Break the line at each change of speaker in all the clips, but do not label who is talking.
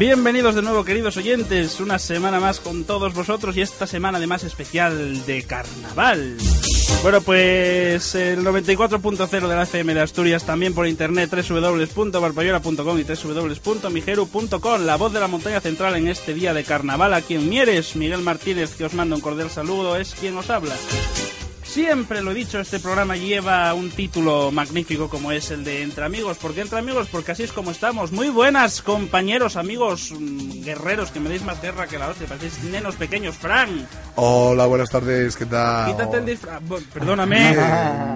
Bienvenidos de nuevo, queridos oyentes, una semana más con todos vosotros y esta semana además especial de carnaval. Bueno, pues el 94.0 de la FM de Asturias, también por internet www.barpayola.com y www.migeru.com, la voz de la montaña central en este día de carnaval. A quien Mieres, Miguel Martínez, que os manda un cordial saludo, es quien os habla. Siempre lo he dicho, este programa lleva un título magnífico como es el de Entre Amigos. ¿Por qué Entre Amigos? Porque así es como estamos. Muy buenas, compañeros, amigos, mm, guerreros, que me deis más guerra que la hostia. Parecéis nenos pequeños. Fran,
Hola, buenas tardes, ¿qué tal?
quítate el disfraz. Bu- Perdóname,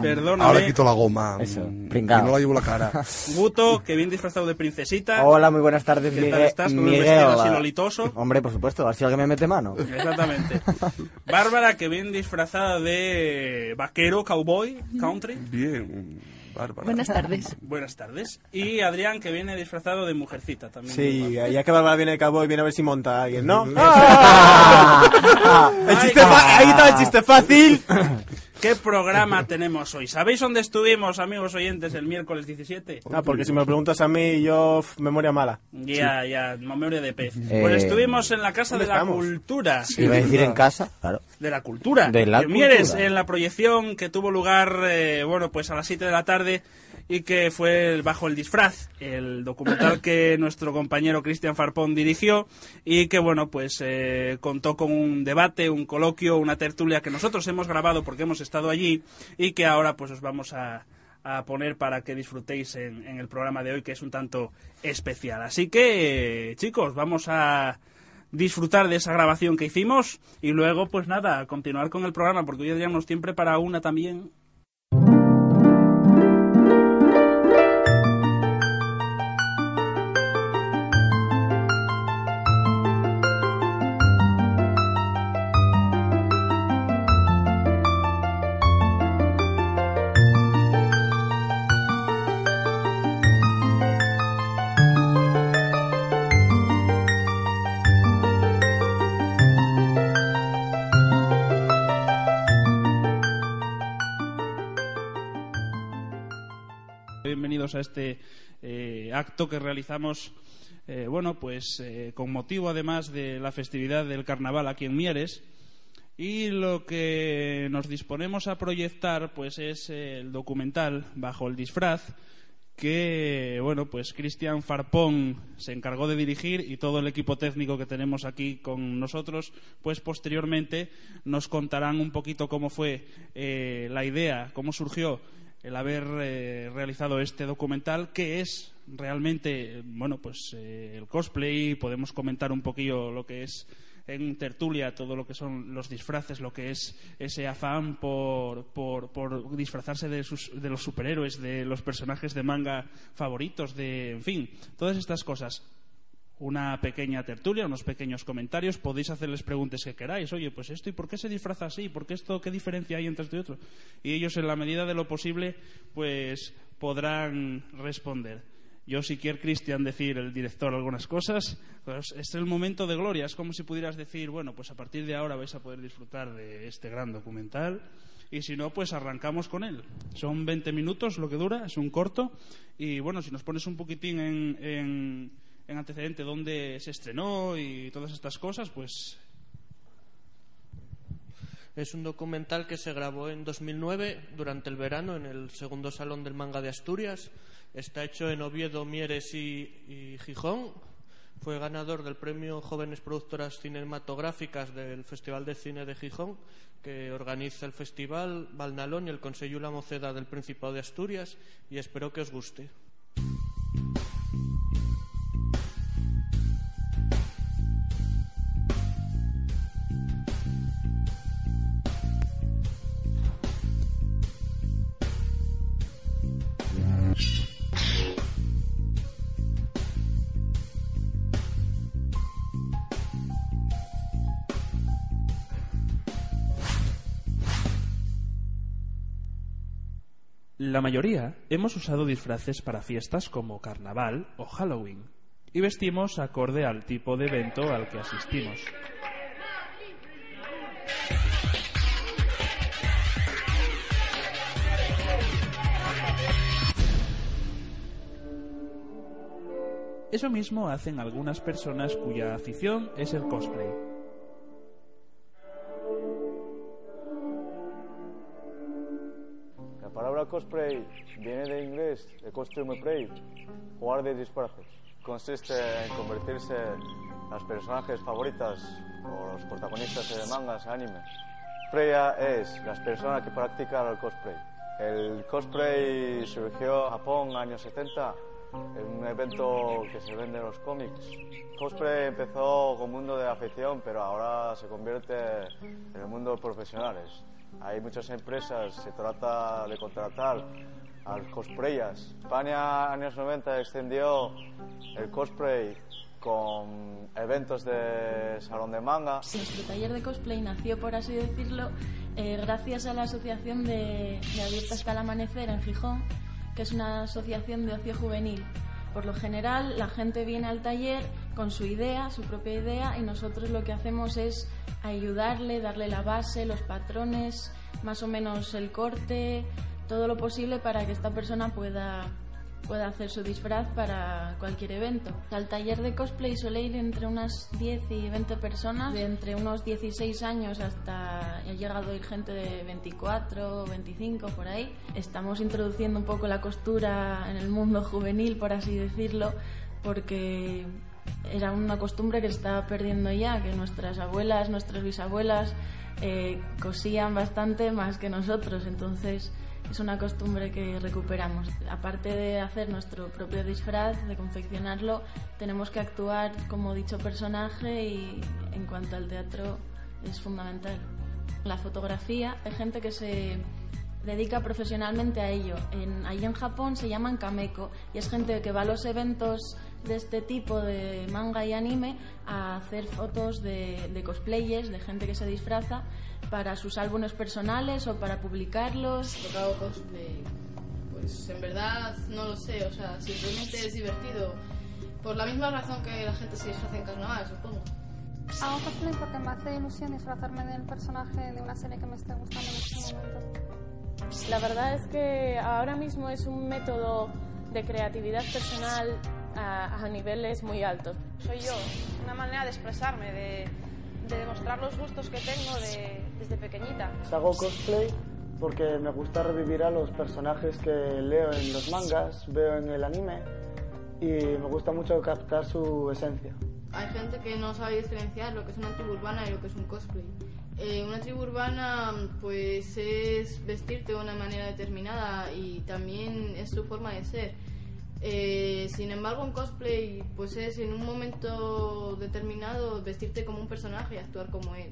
perdóname.
Ahora quito la goma.
Eso,
Mm,
pringao.
Y no la llevo la cara.
Guto, que bien disfrazado de princesita.
Hola, muy buenas tardes,
¿Qué tal estás con el
Miguel,
vestido así lolitoso?
Hombre, por supuesto, así alguien me mete mano.
Exactamente. Bárbara, que bien disfrazada de vaquero, cowboy, country.
Bien, Bárbara.
Buenas tardes.
Buenas tardes. Y Adrián, que viene disfrazado de mujercita también.
Sí, ya que Bárbara viene de cowboy, viene a ver si monta a alguien, ¿no?
Ah.
El chiste fa- ahí está el chiste fácil.
¿Qué programa tenemos hoy? ¿Sabéis dónde estuvimos, amigos oyentes, el miércoles 17?
Ah, porque si me lo preguntas a mí, yo, memoria mala.
Ya, ya, memoria de pez.
Eh,
Pues estuvimos en la Casa de
¿dónde
la
estamos?
Cultura.
Iba a decir en casa, claro.
De la cultura.
De la
En Mieres,
cultura.
en la proyección que tuvo lugar, eh, bueno, pues a las 7 de la tarde y que fue el Bajo el Disfraz, el documental que nuestro compañero Cristian Farpón dirigió y que, bueno, pues eh, contó con un debate, un coloquio, una tertulia que nosotros hemos grabado porque hemos estado allí y que ahora pues os vamos a, a poner para que disfrutéis en, en el programa de hoy que es un tanto especial. Así que, eh, chicos, vamos a disfrutar de esa grabación que hicimos y luego, pues nada, a continuar con el programa, porque hoy nos tiempo para una también. A este eh, acto que realizamos, eh, bueno, pues eh, con motivo además de la festividad del carnaval aquí en Mieres. Y lo que nos disponemos a proyectar, pues es el documental Bajo el disfraz, que, bueno, pues Cristian Farpón se encargó de dirigir y todo el equipo técnico que tenemos aquí con nosotros, pues posteriormente nos contarán un poquito cómo fue la idea, cómo surgió el haber eh, realizado este documental, que es realmente, bueno, pues eh, el cosplay, podemos comentar un poquillo lo que es en tertulia todo lo que son los disfraces, lo que es ese afán por, por, por disfrazarse de, sus, de los superhéroes, de los personajes de manga favoritos, de, en fin, todas estas cosas una pequeña tertulia, unos pequeños comentarios, podéis hacerles preguntas que queráis. Oye, pues esto, ¿y por qué se disfraza así? ¿Por qué esto, qué diferencia hay entre esto y otro? Y ellos, en la medida de lo posible, pues podrán responder. Yo, si quiere Cristian decir, el director, algunas cosas, pues es el momento de gloria. Es como si pudieras decir, bueno, pues a partir de ahora vais a poder disfrutar de este gran documental. Y si no, pues arrancamos con él. Son 20 minutos lo que dura, es un corto. Y bueno, si nos pones un poquitín en, en, en antecedente dónde se estrenó y todas estas cosas, pues
Es un documental que se grabó en 2009 durante el verano en el segundo salón del manga de Asturias. Está hecho en Oviedo, Mieres y, y Gijón. Fue ganador del premio Jóvenes Productoras Cinematográficas del Festival de Cine de Gijón, que organiza el festival Valnalón y el Consejo La Moceda del Principado de Asturias. Y espero que os guste.
La mayoría hemos usado disfraces para fiestas como carnaval o Halloween y vestimos acorde al tipo de evento al que asistimos. Eso mismo hacen algunas personas cuya afición es el cosplay.
Cosplay viene de inglés de costume play, jugar de disfraces. Consiste en convertirse en las personajes favoritas o los protagonistas de mangas, anime. Freya es las personas que practican el cosplay. El cosplay surgió en Japón años 70 en un evento que se vende en los cómics. Cosplay empezó como mundo de afición, pero ahora se convierte en el mundo profesionales. Hay muchas empresas, se trata de contratar a los cosplayers. España, años 90, extendió el cosplay con eventos de salón de manga.
Nuestro taller de cosplay nació, por así decirlo, eh, gracias a la asociación de, de Abierta hasta el Amanecer en Gijón, que es una asociación de ocio juvenil. Por lo general, la gente viene al taller con su idea, su propia idea, y nosotros lo que hacemos es ayudarle, darle la base, los patrones, más o menos el corte, todo lo posible para que esta persona pueda, pueda hacer su disfraz para cualquier evento. Al taller de cosplay suele ir entre unas 10 y 20 personas, de entre unos 16 años hasta ha llegado a gente de 24 o 25 por ahí. Estamos introduciendo un poco la costura en el mundo juvenil, por así decirlo, porque era una costumbre que se estaba perdiendo ya, que nuestras abuelas, nuestras bisabuelas eh, cosían bastante más que nosotros, entonces es una costumbre que recuperamos. Aparte de hacer nuestro propio disfraz, de confeccionarlo, tenemos que actuar como dicho personaje y en cuanto al teatro es fundamental. La fotografía, hay gente que se dedica profesionalmente a ello. En, ahí en Japón se llaman kameko y es gente que va a los eventos de este tipo de manga y anime a hacer fotos de, de cosplayers, de gente que se disfraza para sus álbumes personales o para publicarlos.
Porque hago cosplay. Pues en verdad no lo sé, o sea, simplemente es divertido. Por la misma razón que la gente se disfraza en carnaval, supongo.
Hago cosplay porque me hace ilusión disfrazarme del personaje de una serie que me esté gustando en este momento.
La verdad es que ahora mismo es un método de creatividad personal a, a niveles muy altos.
Soy yo, una manera de expresarme, de, de demostrar los gustos que tengo de, desde pequeñita.
Hago cosplay porque me gusta revivir a los personajes que leo en los mangas, veo en el anime y me gusta mucho captar su esencia.
Hay gente que no sabe diferenciar lo que es una tribu urbana y lo que es un cosplay. Eh, una tribu urbana pues es vestirte de una manera determinada y también es su forma de ser. Eh, sin embargo, un cosplay pues es en un momento determinado vestirte como un personaje y actuar como él.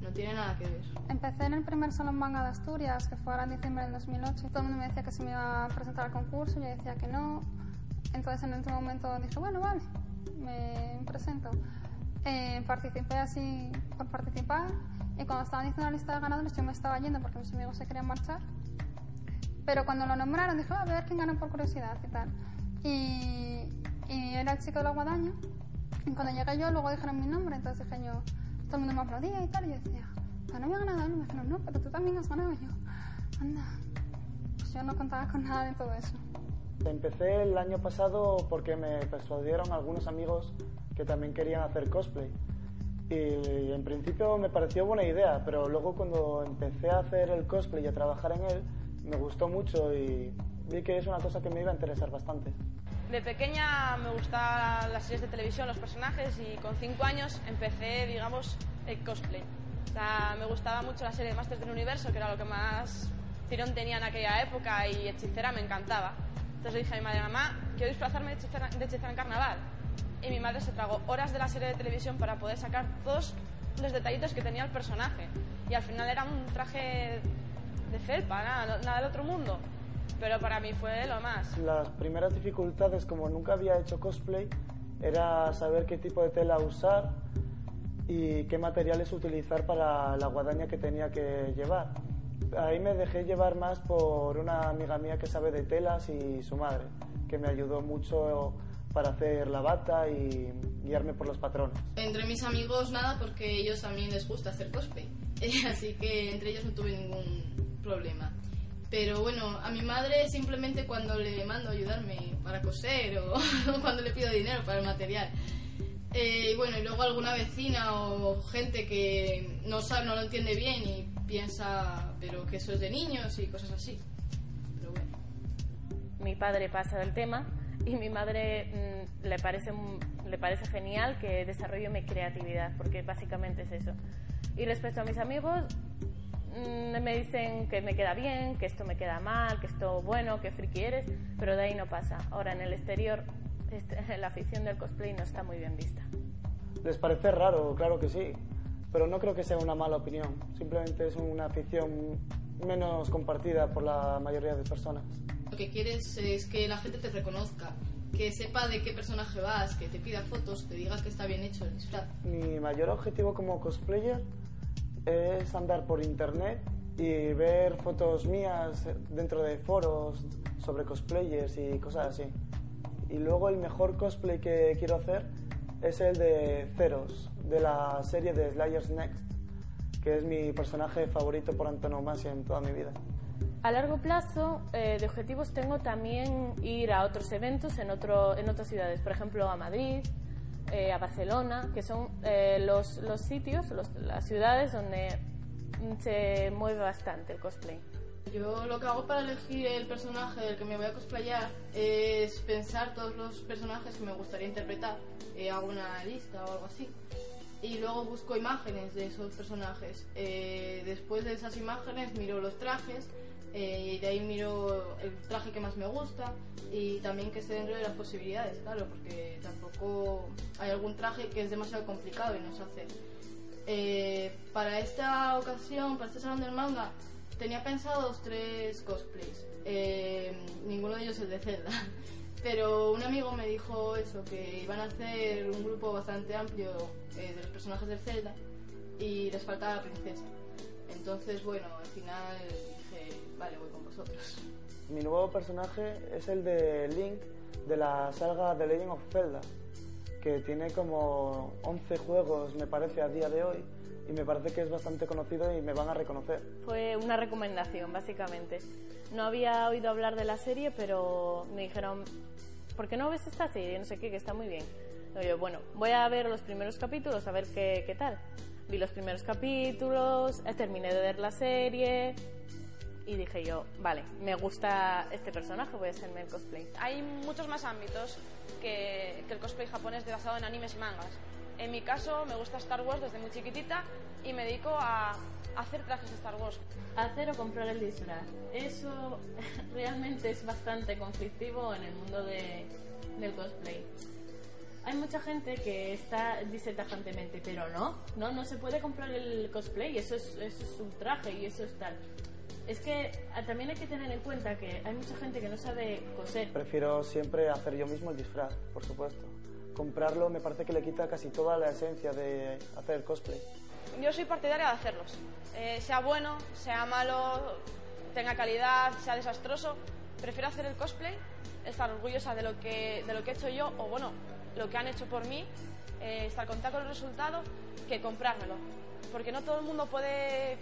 No tiene nada que ver.
Empecé en el primer Salón Manga de Asturias, que fue ahora en diciembre del 2008. Todo el mundo me decía que se me iba a presentar al concurso, yo decía que no. Entonces en ese momento dije, bueno, vale, me presento. Eh, participé así por participar y cuando estaban diciendo la lista de ganadores yo me estaba yendo porque mis amigos se querían marchar. Pero cuando lo nombraron dije, "Ah, a ver quién gana por curiosidad y tal. Y, y era el chico de la guadaña. Y cuando llegué yo, luego dijeron mi nombre, entonces dije yo, todo el mundo me aplaudía y tal. Y yo decía, "Ah, no había ganado él. Y me dijeron, no, pero tú también has ganado. Y yo, anda. Pues yo no contaba con nada de todo eso.
Empecé el año pasado porque me persuadieron algunos amigos que también querían hacer cosplay. Y en principio me pareció buena idea, pero luego cuando empecé a hacer el cosplay y a trabajar en él, me gustó mucho y vi que es una cosa que me iba a interesar bastante.
De pequeña me gustaban las series de televisión, los personajes y con cinco años empecé, digamos, el cosplay. O sea, me gustaba mucho la serie de Masters del Universo, que era lo que más tirón tenía en aquella época y Hechicera me encantaba. Entonces le dije a mi madre, mamá, quiero disfrazarme de hechicera, de hechicera en carnaval. Y mi madre se tragó horas de la serie de televisión para poder sacar todos los detallitos que tenía el personaje. Y al final era un traje de felpa, nada, nada del otro mundo. Pero para mí fue lo más.
Las primeras dificultades, como nunca había hecho cosplay, era saber qué tipo de tela usar y qué materiales utilizar para la guadaña que tenía que llevar. Ahí me dejé llevar más por una amiga mía que sabe de telas y su madre, que me ayudó mucho para hacer la bata y guiarme por los patrones.
Entre mis amigos nada porque ellos también les gusta hacer cosplay, así que entre ellos no tuve ningún problema. Pero bueno, a mi madre simplemente cuando le mando ayudarme para coser o cuando le pido dinero para el material. Eh, y bueno, y luego alguna vecina o gente que no sabe, no lo entiende bien y piensa, pero que eso es de niños y cosas así. Pero bueno.
Mi padre pasa del tema y mi madre mm, le, parece, le parece genial que desarrolle mi creatividad, porque básicamente es eso. Y respecto a mis amigos, me dicen que me queda bien, que esto me queda mal, que esto bueno, que friki eres, pero de ahí no pasa. Ahora en el exterior este, la afición del cosplay no está muy bien vista.
Les parece raro, claro que sí, pero no creo que sea una mala opinión. Simplemente es una afición menos compartida por la mayoría de personas.
Lo que quieres es que la gente te reconozca, que sepa de qué personaje vas, que te pida fotos, te diga que está bien hecho el disfraz.
Mi mayor objetivo como cosplayer es andar por internet y ver fotos mías dentro de foros sobre cosplayers y cosas así. Y luego el mejor cosplay que quiero hacer es el de Ceros, de la serie de Slayers Next, que es mi personaje favorito por antonomasia en toda mi vida.
A largo plazo, eh, de objetivos tengo también ir a otros eventos en, otro, en otras ciudades, por ejemplo a Madrid, eh, a Barcelona, que son eh, los, los sitios, los- las ciudades donde se mueve bastante el cosplay.
Yo lo que hago para elegir el personaje del que me voy a cosplayar es pensar todos los personajes que me gustaría interpretar. Eh, hago una lista o algo así. Y luego busco imágenes de esos personajes. Eh, después de esas imágenes miro los trajes eh, y de ahí miro el traje que más me gusta y también que esté dentro de las posibilidades, claro, porque tampoco hay algún traje que es demasiado complicado y no sé hacer. Eh, para esta ocasión, para este salón del manga, tenía pensados tres cosplays. Eh, ninguno de ellos el de Zelda. Pero un amigo me dijo eso, que iban a hacer un grupo bastante amplio eh, de los personajes del Zelda y les faltaba la princesa. Entonces, bueno, al final vale, voy con vosotros.
Mi nuevo personaje es el de Link de la saga The Legend of Zelda, que tiene como 11 juegos, me parece, a día de hoy, y me parece que es bastante conocido y me van a reconocer.
Fue una recomendación, básicamente. No había oído hablar de la serie, pero me dijeron, ¿por qué no ves esta serie? No sé qué, que está muy bien. Y yo, bueno, voy a ver los primeros capítulos, a ver qué, qué tal. Vi los primeros capítulos, terminé de ver la serie y dije yo, vale, me gusta este personaje, voy a hacerme el cosplay.
Hay muchos más ámbitos que, que el cosplay japonés de basado en animes y mangas. En mi caso, me gusta Star Wars desde muy chiquitita y me dedico a hacer trajes de Star Wars.
Hacer o comprar el disfraz. Eso realmente es bastante conflictivo en el mundo de- del cosplay. Hay mucha gente que está, dice tajantemente, pero no, no, no se puede comprar el cosplay, eso es, eso es un traje y eso es tal. Es que ah, también hay que tener en cuenta que hay mucha gente que no sabe coser.
Prefiero siempre hacer yo mismo el disfraz, por supuesto. Comprarlo me parece que le quita casi toda la esencia de hacer cosplay.
Yo soy partidaria de hacerlos. Eh, sea bueno, sea malo, tenga calidad, sea desastroso. Prefiero hacer el cosplay, estar orgullosa de lo que, de lo que he hecho yo o, bueno, lo que han hecho por mí, eh, estar contenta con el resultado, que comprármelo. Porque no todo el mundo puede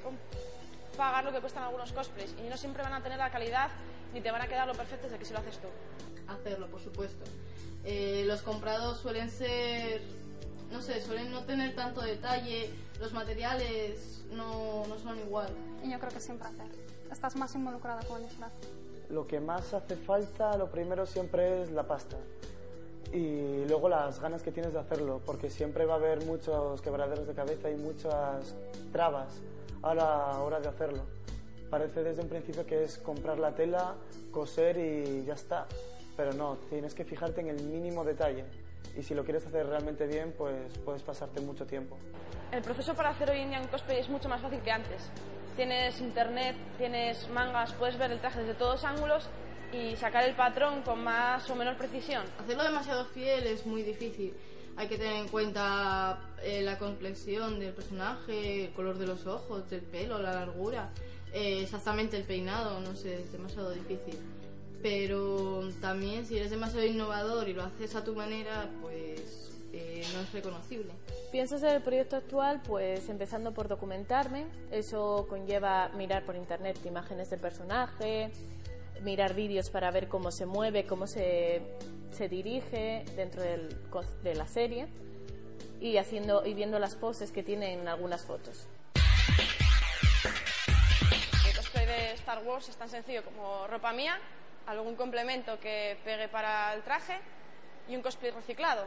pagar lo que cuestan algunos cosplays y no siempre van a tener la calidad ni te van a quedar lo perfecto de que si lo haces tú.
Hacerlo, por supuesto. Eh, los comprados suelen ser, no sé, suelen no tener tanto detalle, los materiales no, no son igual.
Y yo creo que siempre hacer. Estás más involucrada con el disfraz.
Lo que más hace falta, lo primero siempre es la pasta. Y luego las ganas que tienes de hacerlo, porque siempre va a haber muchos quebraderos de cabeza y muchas trabas a la hora de hacerlo. Parece desde un principio que es comprar la tela, coser y ya está. Pero no, tienes que fijarte en el mínimo detalle. Y si lo quieres hacer realmente bien, pues puedes pasarte mucho tiempo.
El proceso para hacer hoy en día un cosplay es mucho más fácil que antes. Tienes internet, tienes mangas, puedes ver el traje desde todos ángulos y sacar el patrón con más o menor precisión.
Hacerlo demasiado fiel es muy difícil. Hay que tener en cuenta eh, la complexión del personaje, el color de los ojos, del pelo, la largura. eh, exactamente el peinado, no sé, es demasiado difícil. Pero también si eres demasiado innovador y lo haces a tu manera, pues eh, no es reconocible.
Pienso hacer el proyecto actual, pues empezando por documentarme. Eso conlleva mirar por internet imágenes del personaje, mirar vídeos para ver cómo se mueve, cómo se, se dirige dentro del, de la serie y haciendo y viendo las poses que tienen algunas fotos.
El cosplay de Star Wars es tan sencillo como ropa mía, algún complemento que pegue para el traje y un cosplay reciclado.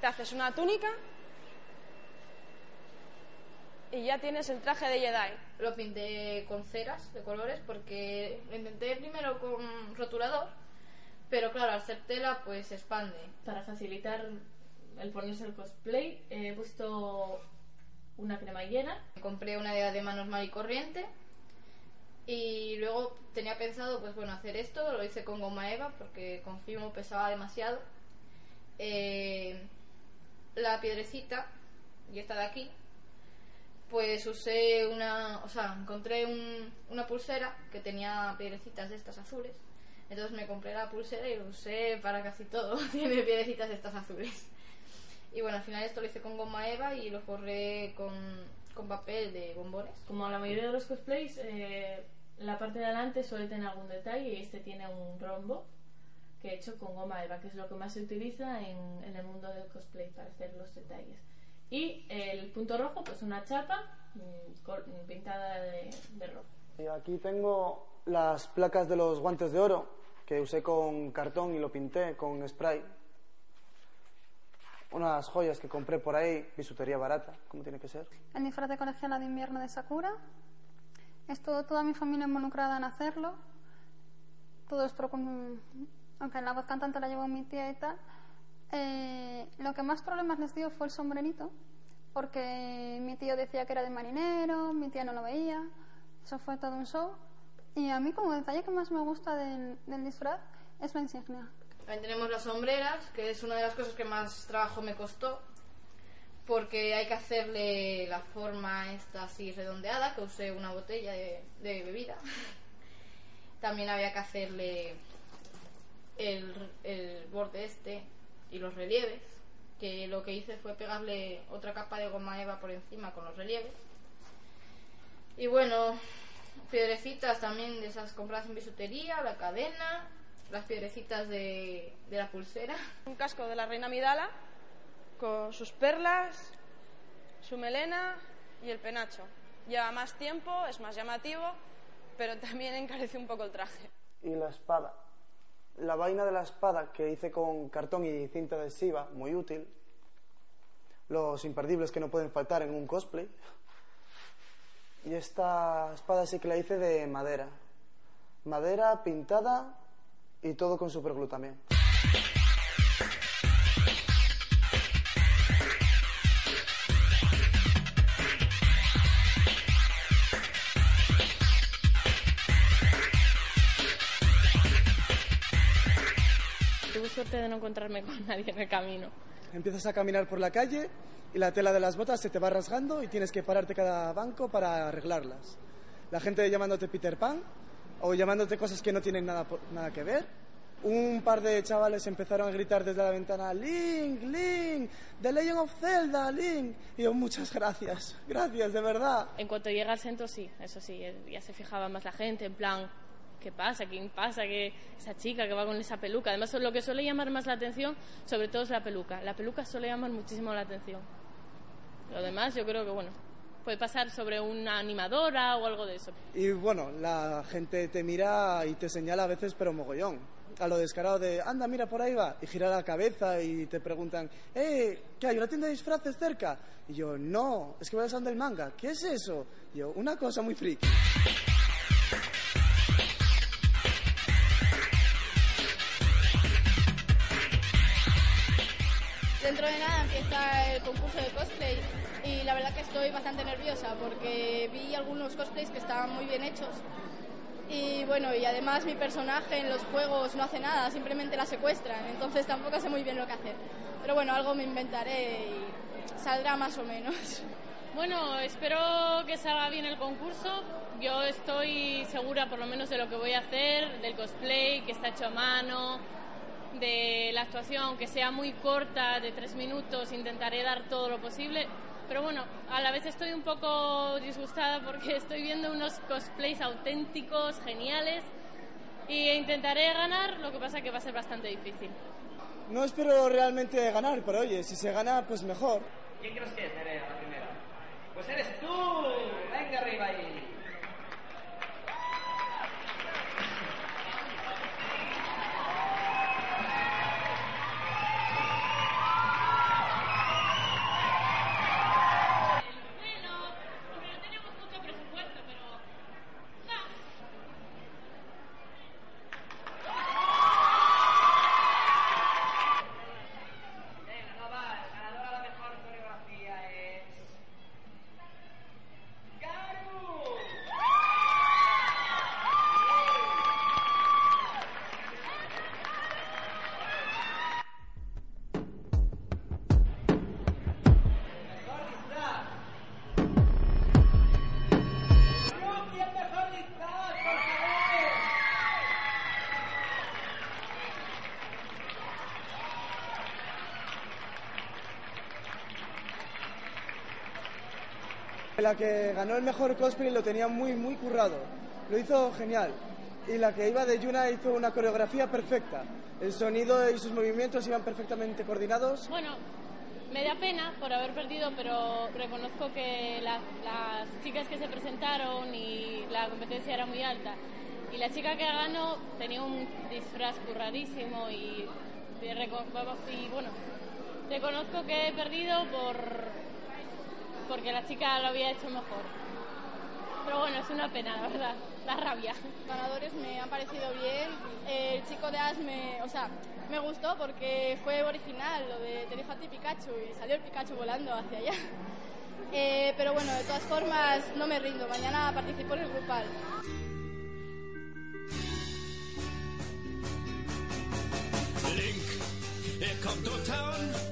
Te haces una túnica y ya tienes el traje de Jedi.
Lo pinté con ceras de colores porque lo intenté primero con rotulador, pero claro, al ser tela pues se expande.
Para facilitar el ponerse el cosplay he puesto una cremallera.
Compré una de, de manos mar y corriente y luego tenía pensado pues bueno hacer esto, lo hice con goma eva porque con fimo pesaba demasiado. Eh, la piedrecita y esta de aquí pues usé una, o sea, encontré un- una pulsera que tenía piedrecitas de estas azules. Entonces me compré la pulsera y lo usé para casi todo. Tiene piedrecitas de estas azules. Y bueno, al final esto lo hice con goma eva y lo forré con, con papel de bombones.
Como la mayoría de los cosplays, eh, la parte de adelante suele tener algún detalle y este tiene un rombo que he hecho con goma eva, que es lo que más se utiliza en, en el mundo del cosplay para hacer los detalles. Y el punto rojo, pues una chapa mm, col- pintada de, de rojo.
Y aquí tengo las placas de los guantes de oro que usé con cartón y lo pinté con spray. Unas joyas que compré por ahí, bisutería barata, como tiene que ser.
El disfraz de colegiala de invierno de Sakura. Estuvo toda mi familia involucrada en hacerlo. Todos, pero con- aunque la voz cantante la llevó mi tía y tal. Eh, lo que más problemas les dio fue el sombrerito, porque mi tío decía que era de marinero, mi tía no lo veía. Eso fue todo un show. Y a mí, como detalle que más me gusta del, del disfraz, es la insignia.
También tenemos las sombreras, que es una de las cosas que más trabajo me costó, porque hay que hacerle la forma esta así redondeada, que usé una botella de, de bebida. También había que hacerle el, el borde este y los relieves, que lo que hice fue pegarle otra capa de goma eva por encima con los relieves. Y bueno, piedrecitas también de esas compradas en bisutería, la cadena, las piedrecitas de, de la pulsera.
Un casco de la reina Midala con sus perlas, su melena y el penacho. Lleva más tiempo, es más llamativo, pero también encarece un poco el traje.
Y la espada. La vaina de la espada que hice con cartón y cinta adhesiva, muy útil. Los imperdibles que no pueden faltar en un cosplay. Y esta espada sí que la hice de madera. Madera pintada y todo con superglutamión.
Tuve suerte de no encontrarme con nadie en el camino.
Empiezas a caminar por la calle y la tela de las botas se te va rasgando y tienes que pararte cada banco para arreglarlas. La gente llamándote Peter Pan o llamándote cosas que no tienen nada, nada que ver. Un par de chavales empezaron a gritar desde la ventana, Link, Link, The Legend of Zelda, Link. Y yo, muchas gracias, gracias, de verdad.
En cuanto llega al centro, sí, eso sí, eh, ya se fijaba más la gente, en plan, ¿qué pasa? ¿Quién pasa? que Esa chica que va con esa peluca. Además, lo que suele llamar más la atención, sobre todo, es la peluca. La peluca suele llamar muchísimo la atención. Lo demás, yo creo que, bueno, puede pasar sobre una animadora o algo de eso.
Y bueno, la gente te mira y te señala a veces, pero mogollón. A lo descarado de, anda, mira, por ahí va. Y gira la cabeza y te preguntan, eh, ¿qué hay? ¿Una tienda de disfraces cerca? Y yo, no, es que voy al salón del manga. ¿Qué es eso? Y yo, una cosa muy friki.
Dentro de nada empieza el concurso de cosplay y la verdad que estoy bastante nerviosa porque vi algunos cosplays que estaban muy bien hechos y bueno, y además mi personaje en los juegos no hace nada, simplemente la secuestran, entonces tampoco sé muy bien lo que hacer. Pero bueno, algo me inventaré y saldrá más o menos.
Bueno, espero que salga bien el concurso. Yo estoy segura por lo menos de lo que voy a hacer, del cosplay, que está hecho a mano, de la actuación, aunque sea muy corta, de tres minutos, intentaré dar todo lo posible. Pero bueno, a la vez estoy un poco disgustada porque estoy viendo unos cosplays auténticos, geniales, y intentaré ganar, lo que pasa que va a ser bastante difícil.
No espero realmente ganar, pero oye, si se gana, pues mejor.
¿Quién crees que es, Nerea, la primera? Pues eres tú. Venga arriba ahí. La
que ganó el mejor cosplay lo tenía muy, muy currado. Lo hizo genial. Y la que iba de Yuna hizo una coreografía perfecta. El sonido y sus movimientos iban perfectamente coordinados.
Bueno, me da pena por haber perdido, pero reconozco que la- las chicas que se presentaron y la competencia era muy alta. Y la chica que ganó tenía un disfraz curradísimo y, y y, bueno, reconozco que he perdido por porque la chica lo había hecho mejor. Pero bueno, es una pena, la verdad, da rabia.
ganadores me han parecido bien. El chico de Ash me, o sea, me gustó porque fue original, lo de te dijo a ti Pikachu y salió el Pikachu volando hacia allá. Eh, pero bueno, de todas formas, no me rindo. Mañana participo en el grupal.
Link, here come to town,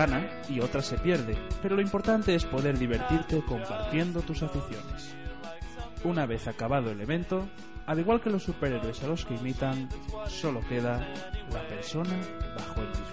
gana y otras se pierde, pero lo importante es poder divertirte compartiendo tus aficiones. Una vez acabado el evento, al igual que los superhéroes a los que imitan, solo queda la persona bajo el disfraz.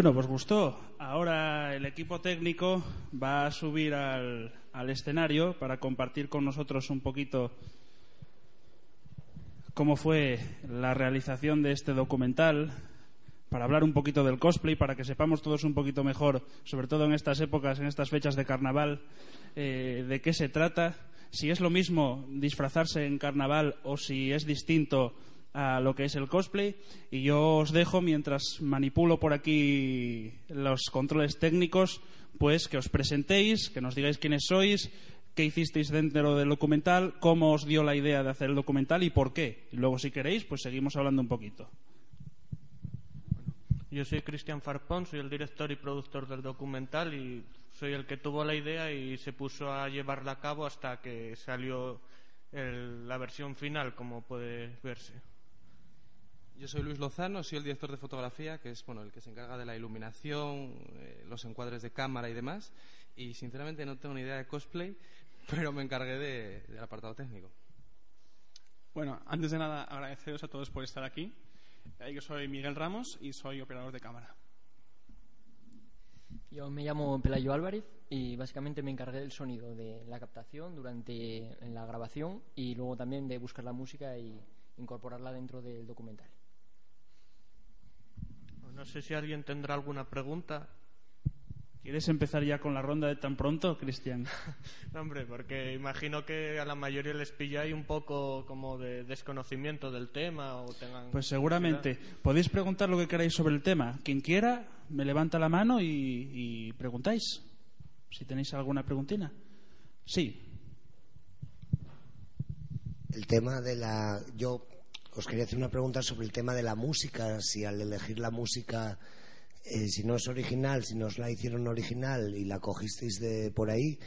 Bueno, pues gustó. Ahora el equipo técnico va a subir al, escenario para compartir con nosotros un poquito cómo fue la realización de este documental para hablar un poquito del cosplay, para que sepamos todos un poquito mejor, sobre todo en estas épocas, en estas fechas de carnaval, eh, de qué se trata, si es lo mismo disfrazarse en carnaval o si es distinto a lo que es el cosplay. Y yo os dejo, mientras manipulo por aquí los controles técnicos, pues que os presentéis, que nos digáis quiénes sois, qué hicisteis dentro del documental, cómo os dio la idea de hacer el documental y por qué. Y luego, si queréis, pues seguimos hablando un poquito.
Yo soy Cristian Farpón, soy el director y productor del documental y soy el que tuvo la idea y se puso a llevarla a cabo hasta que salió el- la versión final, como puede verse.
Yo soy Luis Lozano, soy el director de fotografía, que es bueno el que se encarga de la iluminación, eh, los encuadres de cámara y demás. Y sinceramente no tengo ni idea de cosplay, pero me encargué de- del apartado técnico.
Bueno, antes de nada, agradeceros a todos por estar aquí. Eh, Yo soy Miguel Ramos y soy operador de cámara.
Yo me llamo Pelayo Álvarez y básicamente me encargué del sonido, de la captación durante la grabación y luego también de buscar la música y incorporarla dentro del documental.
No sé si alguien tendrá alguna pregunta.
¿Quieres empezar ya con la ronda de tan pronto, Cristian?
No, hombre, porque imagino que a la mayoría les pilláis un poco como de desconocimiento del tema o tengan...
Pues seguramente. Podéis preguntar lo que queráis sobre el tema. Quien quiera, me levanta la mano y, y preguntáis. Si tenéis alguna preguntina. Sí.
El tema de la. Yo os quería hacer una pregunta sobre el tema de la música. Si al elegir la música, eh, si no es original, si nos la hicieron original y la cogisteis de por ahí,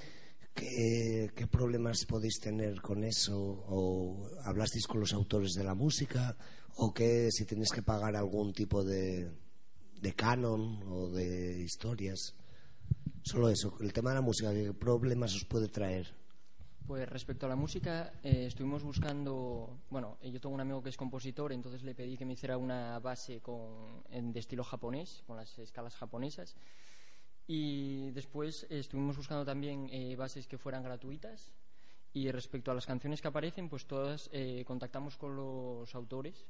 ¿qué, problemas podéis tener con eso? ¿O hablasteis con los autores de la música? ¿O qué, si tenéis que pagar algún tipo de, de canon o de historias? Solo eso, el tema de la música, ¿qué problemas os puede traer?
Pues respecto a la música, eh, estuvimos buscando. Bueno, eh, yo tengo un amigo que es compositor, entonces le pedí que me hiciera una base con, de estilo japonés, con las escalas japonesas. Y después eh, estuvimos buscando también bases que fueran gratuitas. Y respecto a las canciones que aparecen, pues todas contactamos con los autores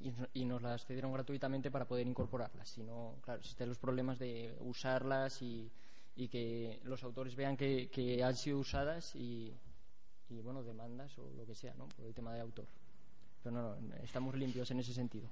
y, y nos las cedieron gratuitamente para poder incorporarlas. Si no, claro, existen los problemas de usarlas y, y que los autores vean que, que han sido usadas y, y, bueno, demandas o lo que sea, ¿no? Por el tema de autor. Pero no, no, estamos limpios en ese sentido.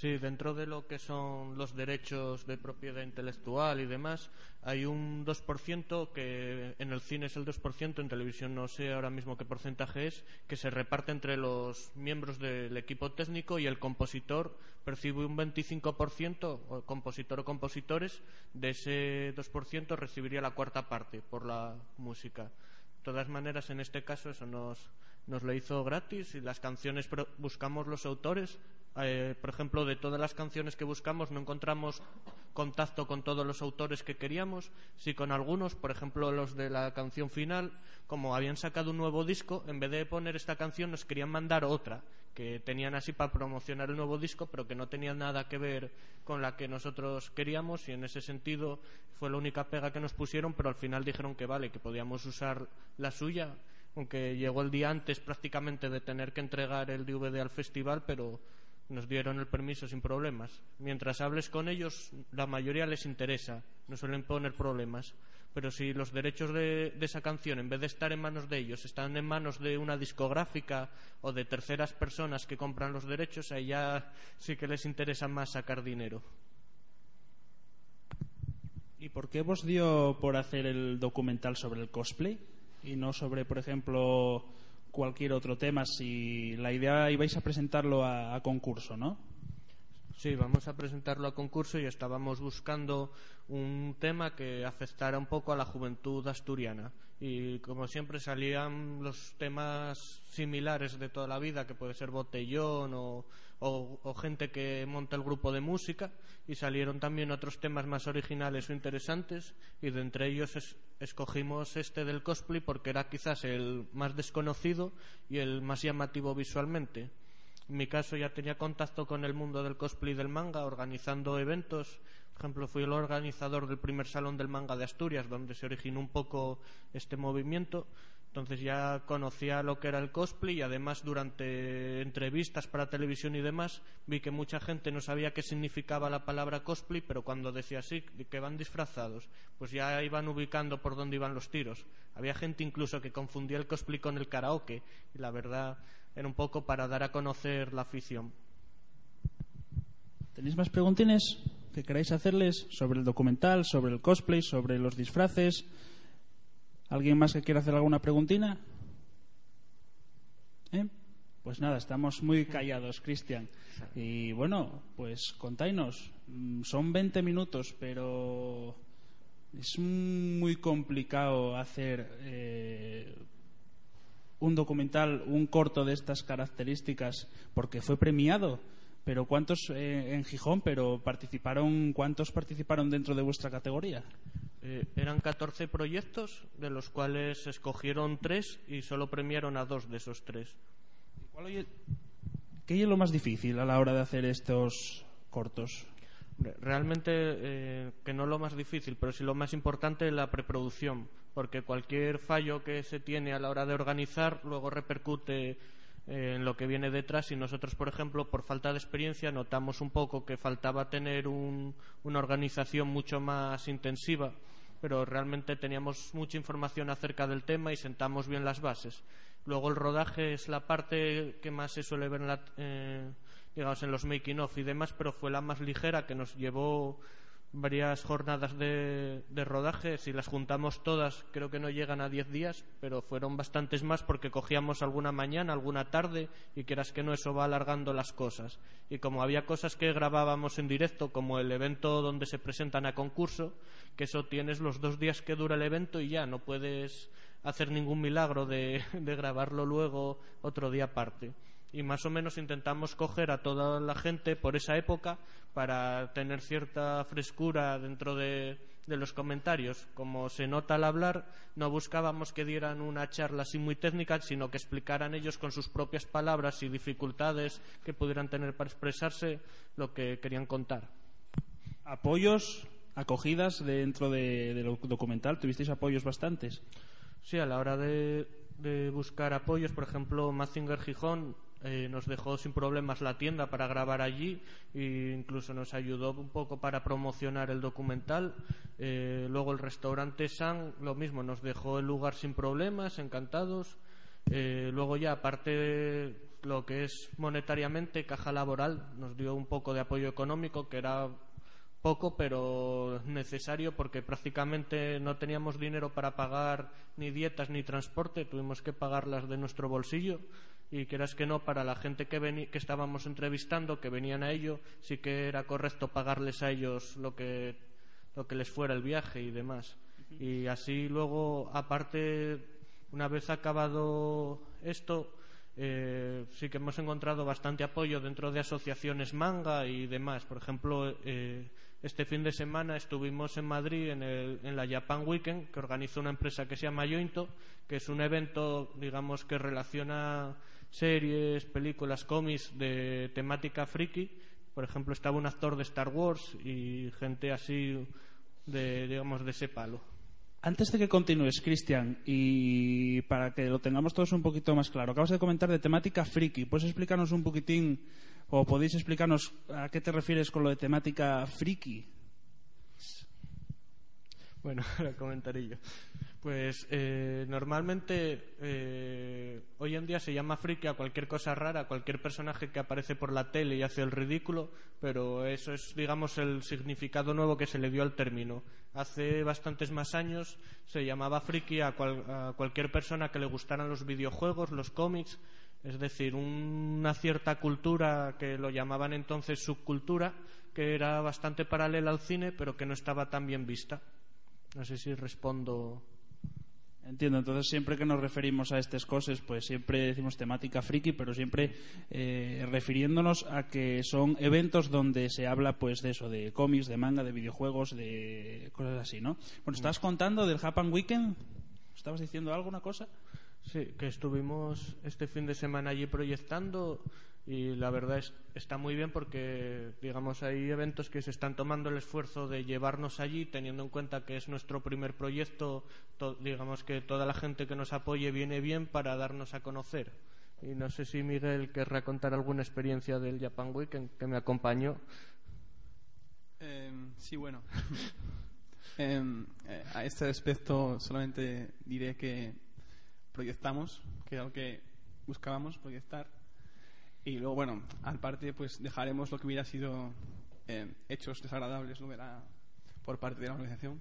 Sí, dentro de lo que son los derechos de propiedad intelectual y demás, hay un 2% que en el cine es el 2%, en televisión no sé ahora mismo qué porcentaje es, que se reparte entre los miembros del equipo técnico y el compositor percibe un 25%, o compositor o compositores, de ese 2% recibiría la cuarta parte por la música. De todas maneras, en este caso eso nos, nos lo hizo gratis y las canciones buscamos los autores. Eh, por ejemplo, de todas las canciones que buscamos no encontramos contacto con todos los autores que queríamos, sí con algunos, por ejemplo los de la canción final, como habían sacado un nuevo disco, en vez de poner esta canción nos querían mandar otra, que tenían así para promocionar el nuevo disco, pero que no tenía nada que ver con la que nosotros queríamos y en ese sentido fue la única pega que nos pusieron, pero al final dijeron que vale, que podíamos usar la suya, aunque llegó el día antes prácticamente de tener que entregar el DVD al festival, pero nos dieron el permiso sin problemas. Mientras hables con ellos, la mayoría les interesa, no suelen poner problemas. Pero si los derechos de, esa canción, en vez de estar en manos de ellos, están en manos de una discográfica o de terceras personas que compran los derechos, ahí ya sí que les interesa más sacar dinero.
¿Y por qué vos dio por hacer el documental sobre el cosplay y no sobre, por ejemplo, cualquier otro tema? Si la idea ibais a presentarlo a, concurso, ¿no?
Sí, vamos a presentarlo a concurso y estábamos buscando un tema que afectara un poco a la juventud asturiana. Y como siempre salían los temas similares de toda la vida, que puede ser botellón o, o- gente que monta el grupo de música, y salieron también otros temas más originales o interesantes, y de entre ellos es- escogimos este del cosplay porque era quizás el más desconocido y el más llamativo visualmente. En mi caso ya tenía contacto con el mundo del cosplay y del manga, organizando eventos. Por ejemplo, fui el organizador del primer salón del manga de Asturias, donde se originó un poco este movimiento. Entonces ya conocía lo que era el cosplay y además durante entrevistas para televisión y demás vi que mucha gente no sabía qué significaba la palabra cosplay, pero cuando decía así, que van disfrazados, pues ya iban ubicando por dónde iban los tiros. Había gente incluso que confundía el cosplay con el karaoke y la verdad era un poco para dar a conocer la afición.
¿Tenéis más preguntines que queráis hacerles sobre el documental, sobre el cosplay, sobre los disfraces? ¿Alguien más que quiera hacer alguna preguntina? ¿Eh? Pues nada, estamos muy callados, Cristian. Y bueno, pues contáis. Son 20 minutos, pero es muy complicado hacer eh, un documental, un corto de estas características, porque fue premiado. Pero ¿cuántos eh, en Gijón? Pero participaron, ¿cuántos participaron dentro de vuestra categoría?
Eh, eran 14 proyectos, de los cuales escogieron tres y solo premiaron a dos de esos tres.
¿Qué es lo más difícil a la hora de hacer estos cortos?
Realmente, eh, que no lo más difícil, pero sí lo más importante, la preproducción, porque cualquier fallo que se tiene a la hora de organizar luego repercute en lo que viene detrás y nosotros, por ejemplo, por falta de experiencia, notamos un poco que faltaba tener un- una organización mucho más intensiva, pero realmente teníamos mucha información acerca del tema y sentamos bien las bases. Luego el rodaje es la parte que más se suele ver en, la- eh, digamos, en los making of y demás, pero fue la más ligera que nos llevó varias jornadas de, rodaje. Si las juntamos todas, creo que no llegan a 10 días, pero fueron bastantes más porque cogíamos alguna mañana, alguna tarde, y quieras que no, eso va alargando las cosas. Y como había cosas que grabábamos en directo, como el evento donde se presentan a concurso, que eso tienes los dos días que dura el evento y ya, no puedes hacer ningún milagro de, de grabarlo luego otro día aparte y más o menos intentamos coger a toda la gente por esa época para tener cierta frescura dentro de, de los comentarios. Como se nota al hablar, no buscábamos que dieran una charla así muy técnica, sino que explicaran ellos con sus propias palabras y dificultades que pudieran tener para expresarse lo que querían contar.
¿Apoyos, acogidas dentro de- del documental? ¿Tuvisteis apoyos bastantes?
Sí, a la hora de, de buscar apoyos, por ejemplo, Mazinger Gijón eh, nos dejó sin problemas la tienda para grabar allí e incluso nos ayudó un poco para promocionar el documental. Eh, luego el restaurante San, lo mismo, nos dejó el lugar sin problemas, encantados. Eh, luego ya, aparte lo que es monetariamente, Caja Laboral nos dio un poco de apoyo económico, que era poco pero necesario porque prácticamente no teníamos dinero para pagar ni dietas ni transporte, tuvimos que pagarlas de nuestro bolsillo y quieras que no, para la gente que, veni- que estábamos entrevistando, que venían a ello, sí que era correcto pagarles a ellos lo que, lo que les fuera el viaje y demás. Y así luego, aparte, una vez acabado esto, eh, sí que hemos encontrado bastante apoyo dentro de asociaciones manga y demás. Por ejemplo, eh, este fin de semana estuvimos en Madrid en, el- en la Japan Weekend, que organiza una empresa que se llama Yointo, que es un evento, digamos, que relaciona series, películas, cómics de temática friki. Por ejemplo, estaba un actor de Star Wars y gente así de, digamos, de ese palo.
Antes de que continúes, Cristian, y para que lo tengamos todos un poquito más claro, acabas de comentar de temática friki. ¿Puedes explicarnos un poquitín, o podéis explicarnos a qué te refieres con lo de temática friki?
Bueno, ahora comentaré yo. Pues eh, normalmente eh, hoy en día se llama friki a cualquier cosa rara, a cualquier personaje que aparece por la tele y hace el ridículo, pero eso es, digamos, el significado nuevo que se le dio al término. Hace bastantes más años se llamaba friki a, cual- a cualquier persona que le gustaran los videojuegos, los cómics, es decir, una cierta cultura que lo llamaban entonces subcultura, que era bastante paralela al cine, pero que no estaba tan bien vista. No sé si respondo.
Entiendo, entonces siempre que nos referimos a estas cosas, pues siempre decimos temática friki, pero siempre eh, refiriéndonos a que son eventos donde se habla pues de eso, de cómics, de manga, de videojuegos, de cosas así, ¿no? Bueno, ¿estabas contando del Japan Weekend? ¿Estabas diciendo alguna cosa?
Sí, que estuvimos este fin de semana allí proyectando Y la verdad es, está muy bien porque, digamos, hay eventos que se están tomando el esfuerzo de llevarnos allí, teniendo en cuenta que es nuestro primer proyecto, to- digamos que toda la gente que nos apoye viene bien para darnos a conocer. Y no sé si Miguel querrá contar alguna experiencia del Japan Weekend que me acompañó.
Em, sí, bueno. Em, eh, a este respecto solamente diré que proyectamos, que era lo que buscábamos, proyectar. Y luego, bueno, al parte, pues dejaremos lo que hubiera sido em, hechos desagradables ¿no? por parte de la organización,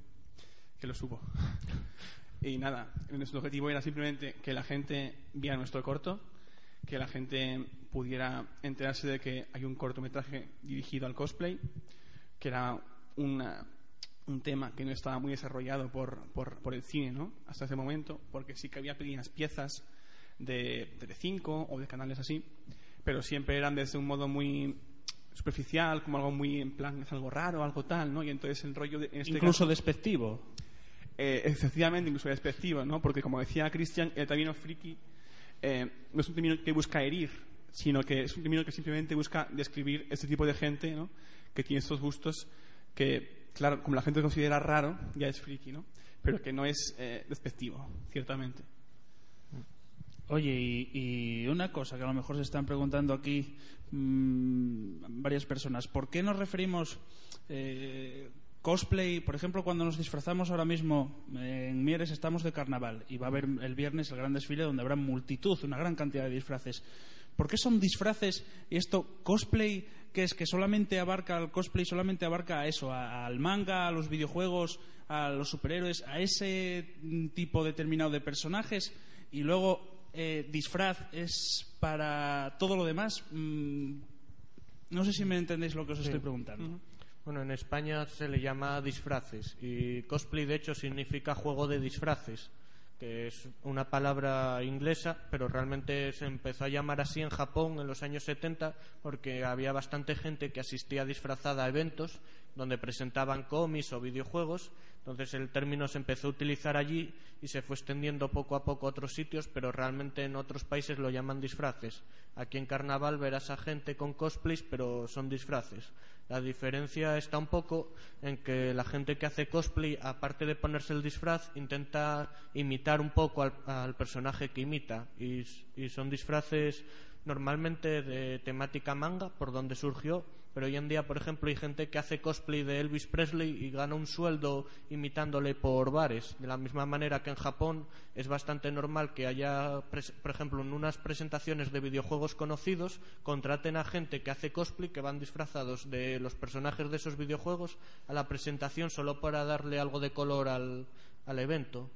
que los hubo. y nada, nuestro objetivo era simplemente que la gente viera nuestro corto, que la gente pudiera enterarse de que hay un cortometraje dirigido al cosplay, que era una- un tema que no estaba muy desarrollado por, por, por el cine ¿no? hasta ese momento, porque sí que había pequeñas piezas de Telecinco o de canales así, pero siempre eran desde un modo muy superficial, como algo muy en plan, es algo raro, algo tal, ¿no? Y entonces el rollo de, en este
Incluso
caso-
despectivo.
eh, efectivamente, incluso despectivo, ¿no? Porque como decía Cristian, el término friki eh, no es un término que busca herir, sino que es un término que simplemente busca describir este tipo de gente, ¿no? Que tiene estos gustos que, claro, como la gente considera raro, ya es friki, ¿no? Pero que no es eh, despectivo, ciertamente.
Oye, y, y una cosa que a lo mejor se están preguntando aquí mm, varias personas, ¿por qué nos referimos eh, cosplay? Por ejemplo, cuando nos disfrazamos ahora mismo eh, en Mieres estamos de carnaval y va a haber el viernes el gran desfile donde habrá multitud, una gran cantidad de disfraces. ¿Por qué son disfraces y esto cosplay? que es? Que solamente abarca el cosplay, solamente abarca a eso, a- al manga, a los videojuegos, a los superhéroes, a ese mm, tipo determinado de personajes y luego eh, disfraz es para todo lo demás. Mm, no sé si me entendéis lo que os
Sí.
estoy preguntando.
Bueno, en España se le llama disfraces y cosplay de hecho significa juego de disfraces, que es una palabra inglesa, pero realmente se empezó a llamar así en Japón en los años 70 porque había bastante gente que asistía disfrazada a eventos donde presentaban cómics o videojuegos. Entonces el término se empezó a utilizar allí y se fue extendiendo poco a poco a otros sitios, pero realmente en otros países lo llaman disfraces. Aquí en Carnaval verás a gente con cosplays, pero son disfraces. La diferencia está un poco en que la gente que hace cosplay, aparte de ponerse el disfraz, intenta imitar un poco al, personaje que imita. Y son disfraces normalmente de temática manga, por donde surgió. Pero hoy en día, por ejemplo, hay gente que hace cosplay de Elvis Presley y gana un sueldo imitándole por bares. De la misma manera que en Japón es bastante normal que haya, por ejemplo, en unas presentaciones de videojuegos conocidos, contraten a gente que hace cosplay, que van disfrazados de los personajes de esos videojuegos a la presentación solo para darle algo de color al, al evento.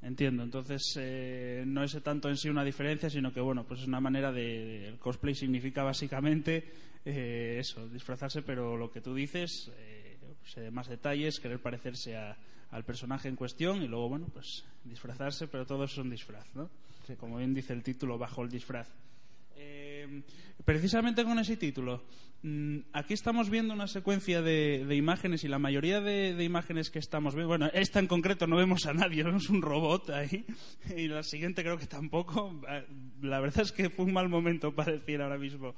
Entiendo. Entonces, eh, no es tanto en sí una diferencia, sino que, bueno, pues es una manera de- el cosplay significa básicamente eh, eso, disfrazarse, pero lo que tú dices, eh, pues, eh, más detalles, querer parecerse a- al personaje en cuestión y luego, bueno, pues disfrazarse, pero todo es un disfraz, ¿no? Como bien dice el título, bajo el disfraz. Eh, precisamente con ese título, mm, aquí estamos viendo una secuencia de, de imágenes y la mayoría de, de imágenes que estamos viendo, bueno, esta en concreto no vemos a nadie, vemos un robot ahí y la siguiente creo que tampoco. Eh, La verdad es que fue un mal momento para decir ahora mismo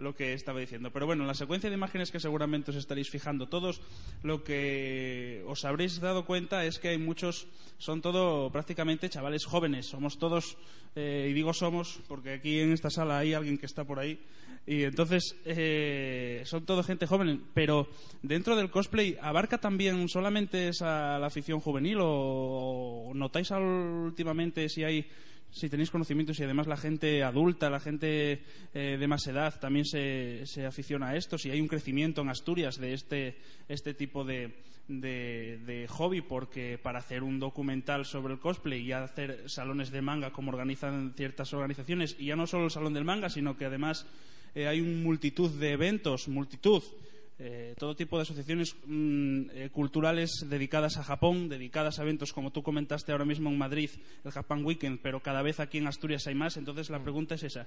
lo que estaba diciendo. Pero bueno, la secuencia de imágenes que seguramente os estaréis fijando todos, lo que os habréis dado cuenta es que hay muchos, son todo prácticamente chavales jóvenes. Somos todos, eh, y digo somos, porque aquí en esta sala hay alguien que está por ahí. Y entonces eh, son todo gente joven, pero dentro del cosplay abarca también solamente esa la afición juvenil o, notáis últimamente si hay si tenéis conocimientos y además la gente adulta, la gente eh, de más edad también se, se aficiona a esto, si hay un crecimiento en Asturias de este, este tipo de, de, hobby, porque para hacer un documental sobre el cosplay y hacer salones de manga como organizan ciertas organizaciones, y ya no solo el salón del manga, sino que además eh, hay una multitud de eventos, multitud, eh, todo tipo de asociaciones mm, eh, culturales dedicadas a Japón, dedicadas a eventos como tú comentaste ahora mismo en Madrid, el Japan Weekend, pero cada vez aquí en Asturias hay más. Entonces la pregunta es esa.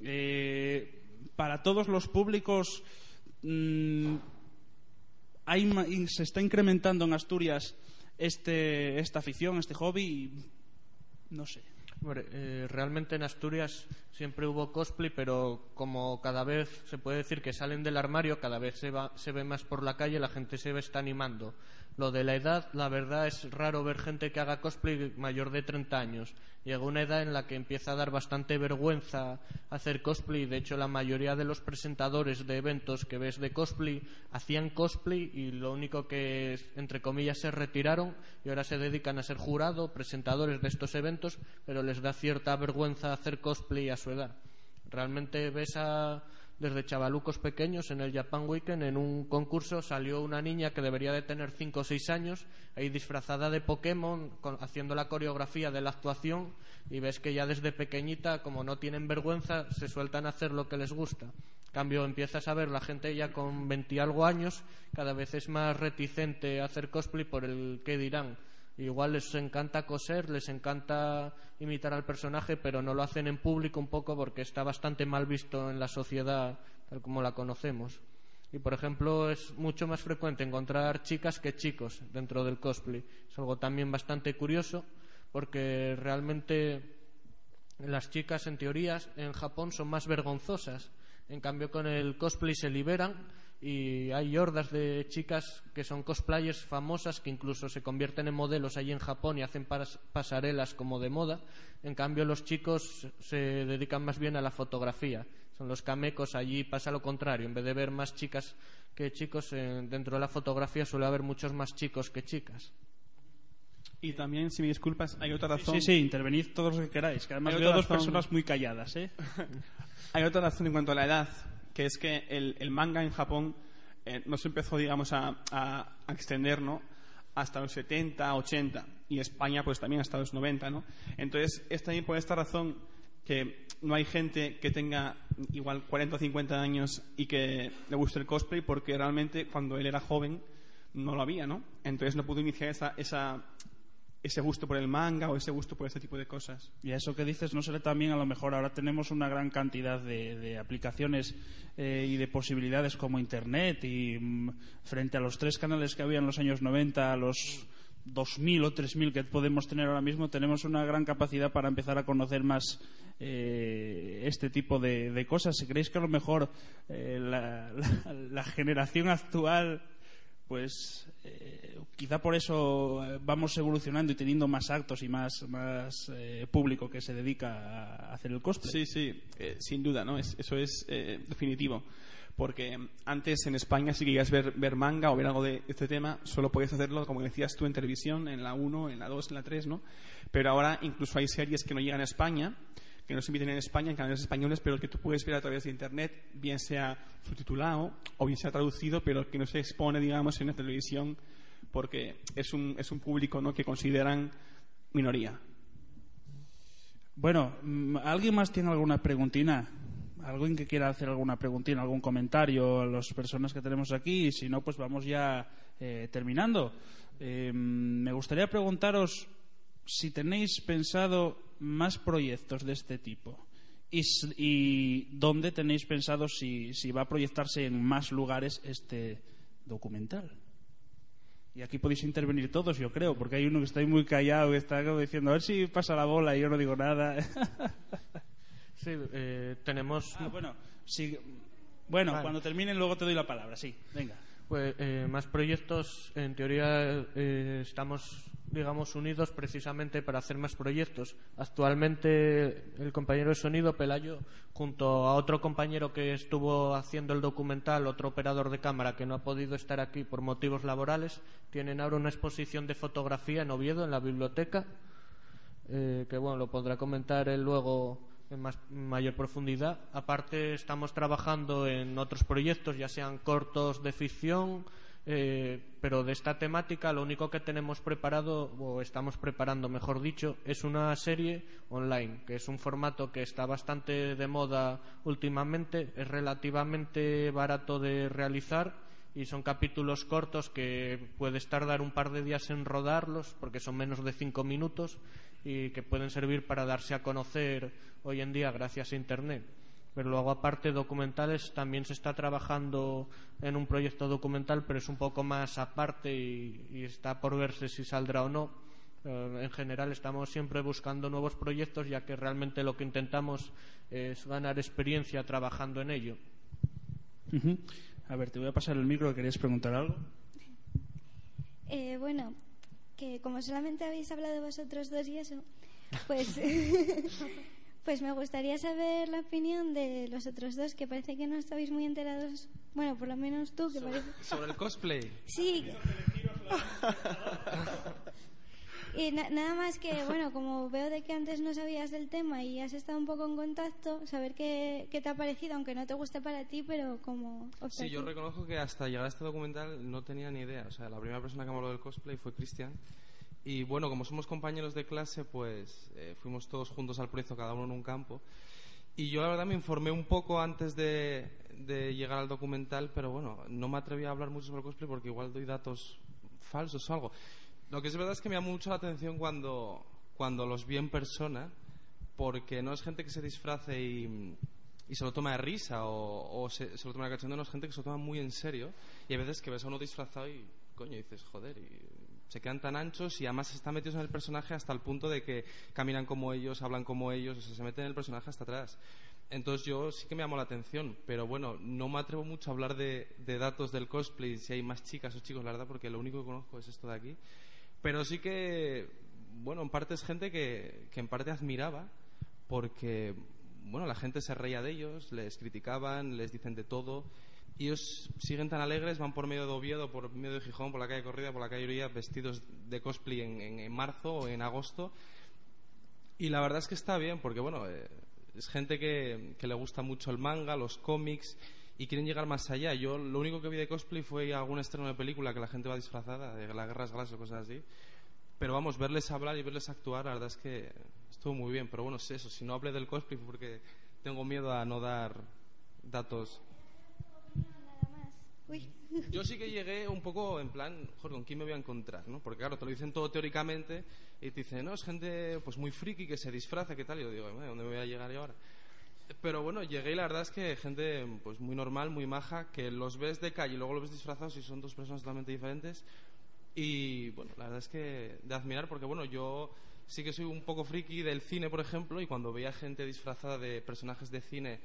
Eh, para todos los públicos, mm, hay se está incrementando en Asturias este, esta afición, este hobby, no sé.
Eh, realmente en Asturias siempre hubo cosplay, pero como cada vez se puede decir que salen del armario, cada vez se, va, se ve más por la calle, la gente se ve está animando. Lo de la edad, la verdad es raro ver gente que haga cosplay mayor de 30 años. Llega una edad en la que empieza a dar bastante vergüenza hacer cosplay. De hecho, la mayoría de los presentadores de eventos que ves de cosplay hacían cosplay y lo único que, entre comillas, se retiraron y ahora se dedican a ser jurado, presentadores de estos eventos, pero les da cierta vergüenza hacer cosplay a su edad. Realmente ves a desde chavalucos pequeños en el Japan Weekend en un concurso salió una niña que debería de tener 5 o 6 años ahí disfrazada de Pokémon haciendo la coreografía de la actuación y ves que ya desde pequeñita como no tienen vergüenza se sueltan a hacer lo que les gusta. En cambio empiezas a ver la gente ya con 20 y algo años cada vez es más reticente a hacer cosplay por el que dirán Igual les encanta coser, les encanta imitar al personaje, pero no lo hacen en público un poco porque está bastante mal visto en la sociedad tal como la conocemos. Y por ejemplo, es mucho más frecuente encontrar chicas que chicos dentro del cosplay. Es algo también bastante curioso porque realmente las chicas en teorías en Japón son más vergonzosas. En cambio con el cosplay se liberan y hay hordas de chicas que son cosplayers famosas que incluso se convierten en modelos allí en Japón y hacen pas- pasarelas como de moda. En cambio los chicos se dedican más bien a la fotografía. Son los camecos allí pasa lo contrario. En vez de ver más chicas que chicos eh, dentro de la fotografía suele haber muchos más chicos que chicas.
Y también, si me disculpas, hay otra razón.
Sí, sí, intervenid todos los que queráis, que además
Hay
veo dos
razón.
personas muy calladas, ¿eh?
Hay otra razón en cuanto a la edad, que es que el, el manga en Japón eh, no se empezó, digamos, a, a- extender, ¿no? Hasta los 70, 80, y España, pues también hasta los 90, ¿no? Entonces, es también por esta razón que no hay gente que tenga igual 40 o 50 años y que le guste el cosplay, porque realmente cuando él era joven no lo había, ¿no? Entonces no pudo iniciar esa, esa, ese gusto por el manga o ese gusto por este tipo de cosas.
Y a eso que dices, no será también a lo mejor ahora tenemos una gran cantidad de, de aplicaciones eh, y de posibilidades como Internet y mm, frente a los tres canales que había en los años 90, a los 2.000 o 3.000 que podemos tener ahora mismo, tenemos una gran capacidad para empezar a conocer más eh, este tipo de, de cosas. Si creéis que a lo mejor eh, la, generación actual pues quizá por eso eh, vamos evolucionando y teniendo más actos y más, más eh, público que se dedica a hacer el cosplay.
Sí, sí, eh, sin duda, ¿no? Es- eso es eh, definitivo. Porque antes en España, si querías ver, ver manga o ver algo de este tema, solo podías hacerlo, como decías tú, en televisión, en la 1, en la 2, en la 3, ¿no? Pero ahora incluso hay series que no llegan a España, que no se emiten en España, en canales españoles, pero que tú puedes ver a través de Internet, bien sea subtitulado o bien sea traducido, pero que no se expone, digamos, en la televisión, porque es un, es un público ¿no? que consideran minoría.
Bueno, mm, ¿alguien más tiene alguna preguntina? ¿Alguien que quiera hacer alguna preguntina, algún comentario a las personas que tenemos aquí? Si no, pues vamos ya eh, terminando. Eh, me gustaría preguntaros si tenéis pensado más proyectos de este tipo y, y dónde tenéis pensado si, si va a proyectarse en más lugares este documental. Y aquí podéis intervenir todos, yo creo, porque hay uno que está ahí muy callado, que está como diciendo, a ver si pasa la bola y yo no digo nada.
Sí, eh, tenemos...
Ah, bueno, sí. Bueno,
Vale.
cuando terminen luego te doy la palabra, sí. Venga.
Pues eh, más proyectos, en teoría eh, estamos, digamos, unidos precisamente para hacer más proyectos. Actualmente el compañero de sonido, Pelayo, junto a otro compañero que estuvo haciendo el documental, otro operador de cámara que no ha podido estar aquí por motivos laborales, tienen ahora una exposición de fotografía en Oviedo, en la biblioteca, eh, que bueno, lo podrá comentar él luego en más, mayor profundidad. Aparte, estamos trabajando en otros proyectos, ya sean cortos de ficción, eh, pero de esta temática lo único que tenemos preparado, o estamos preparando, mejor dicho, es una serie online, que es un formato que está bastante de moda últimamente, es relativamente barato de realizar y son capítulos cortos que puedes tardar un par de días en rodarlos porque son menos de cinco minutos y que pueden servir para darse a conocer hoy en día gracias a Internet. Pero luego, aparte documentales, también se está trabajando en un proyecto documental, pero es un poco más aparte y, y está por verse si saldrá o no, Eh, En general estamos siempre buscando nuevos proyectos ya que realmente lo que intentamos es ganar experiencia trabajando en ello.
A ver, te voy a pasar el micro, ¿querías preguntar algo?
Eh, bueno, que como solamente habéis hablado vosotros dos y eso, pues, pues me gustaría saber la opinión de los otros dos, que parece que no estabais muy enterados. Bueno, por lo menos tú, que parece...
Sobre el cosplay.
Sí. Y na- nada más que, bueno, como veo de que antes no sabías del tema y has estado un poco en contacto, saber qué, qué te ha parecido, aunque no te guste para ti, pero como...
Sí, yo reconozco que hasta llegar a este documental no tenía ni idea. O sea, la primera persona que me habló del cosplay fue Cristian. Y bueno, como somos compañeros de clase, pues eh, fuimos todos juntos al proyecto, cada uno en un campo. Y yo la verdad me informé un poco antes de, de llegar al documental, pero bueno, no me atreví a hablar mucho sobre el cosplay porque igual doy datos falsos o algo. Lo que es verdad es que me llamó mucho la atención cuando, cuando los vi en persona, porque no es gente que se disfrace y, y se lo toma de risa o, o se, se lo toma de cachondeo, no es gente que se lo toma muy en serio. Y hay veces que ves a uno disfrazado y, coño, dices, joder, y se quedan tan anchos y además están metidos en el personaje hasta el punto de que caminan como ellos, hablan como ellos, o sea, se meten en el personaje hasta atrás. Entonces yo sí que me llamó la atención, pero bueno, no me atrevo mucho a hablar de, de datos del cosplay, si hay más chicas o chicos, la verdad, porque lo único que conozco es esto de aquí. Pero sí que, bueno, en parte es gente que, que en parte admiraba, porque, bueno, la gente se reía de ellos, les criticaban, les dicen de todo, y ellos siguen tan alegres, van por medio de Oviedo, por medio de Gijón, por la calle Corrida, por la calle Uría, vestidos de cosplay en, en- en marzo o en agosto, y la verdad es que está bien, porque, bueno, eh, es gente que, que le gusta mucho el manga, los cómics, y quieren llegar más allá. Yo lo único que vi de cosplay fue algún estreno de película que la gente va disfrazada, de las guerras galas o cosas así. Pero vamos, verles hablar y verles actuar, la verdad es que estuvo muy bien. Pero bueno, es eso, si no hablé del cosplay porque tengo miedo a no dar datos.
Uy.
Yo sí que llegué un poco en plan, joder, ¿con quién me voy a encontrar? ¿no? Porque claro, te lo dicen todo teóricamente y te dicen, no, es gente pues muy friki que se disfraza, ¿qué tal? Y yo digo, "Eh, ¿dónde voy a llegar yo ahora? Pero bueno, llegué y la verdad es que gente pues muy normal, muy maja, que los ves de calle y luego los ves disfrazados y son dos personas totalmente diferentes. Y bueno, la verdad es que de admirar porque bueno, yo sí que soy un poco friki del cine, por ejemplo, y cuando veía gente disfrazada de personajes de cine,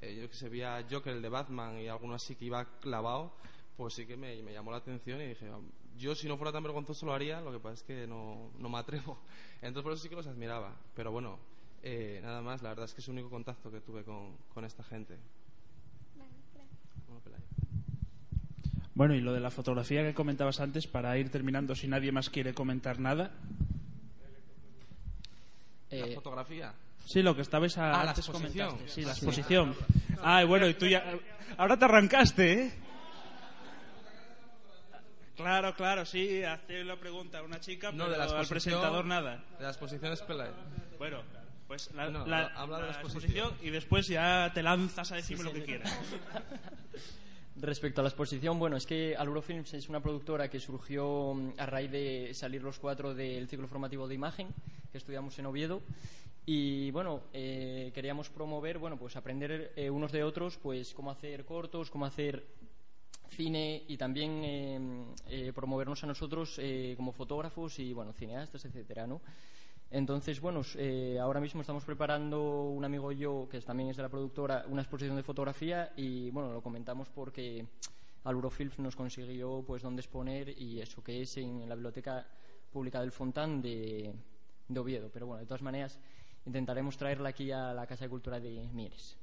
eh, yo que sé, veía Joker, el de Batman y alguno así que iba clavado, pues sí que me, me llamó la atención y dije, "Ah, yo si no fuera tan vergonzoso lo haría, lo que pasa es que no, no me atrevo. Entonces por eso sí que los admiraba. Pero bueno, eh, nada más, la verdad es que es el único contacto que tuve con, con esta gente. Bueno,
y lo de la fotografía que comentabas antes, para ir terminando, si nadie más quiere comentar nada.
La
Eh,
fotografía.
Sí, lo que estabais a-
Ah, la
antes
exposición.
Sí, la exposición. Ah, bueno, y tú ya... Ahora te arrancaste, ¿eh? Claro, claro, sí, hace la pregunta a una chica,
No,
pero
de la
al
exposición.
presentador nada.
De la exposición es Pelayo.
Bueno, pues la,
No,
la-
habla de la
la
exposición.
y después ya te lanzas a decirme
Sí,
lo
sí.
que quieras.
Respecto a la exposición, bueno, es que Alurofilms es una productora que surgió mm, a raíz de salir los cuatro del ciclo formativo de imagen que estudiamos en Oviedo y bueno, eh, queríamos promover, bueno, pues aprender eh, unos de otros, pues cómo hacer cortos, cómo hacer cine y también eh, eh, promovernos a nosotros eh, como fotógrafos y bueno, cineastas, etcétera, ¿no? Entonces, bueno, eh, ahora mismo estamos preparando un amigo y yo, que también es de la productora, una exposición de fotografía y, bueno, lo comentamos porque Alurofilms nos consiguió, pues, dónde exponer y eso que es en la Biblioteca Pública del Fontán de, de Oviedo. Pero, bueno, de todas maneras, intentaremos traerla aquí a la Casa de Cultura de Mieres.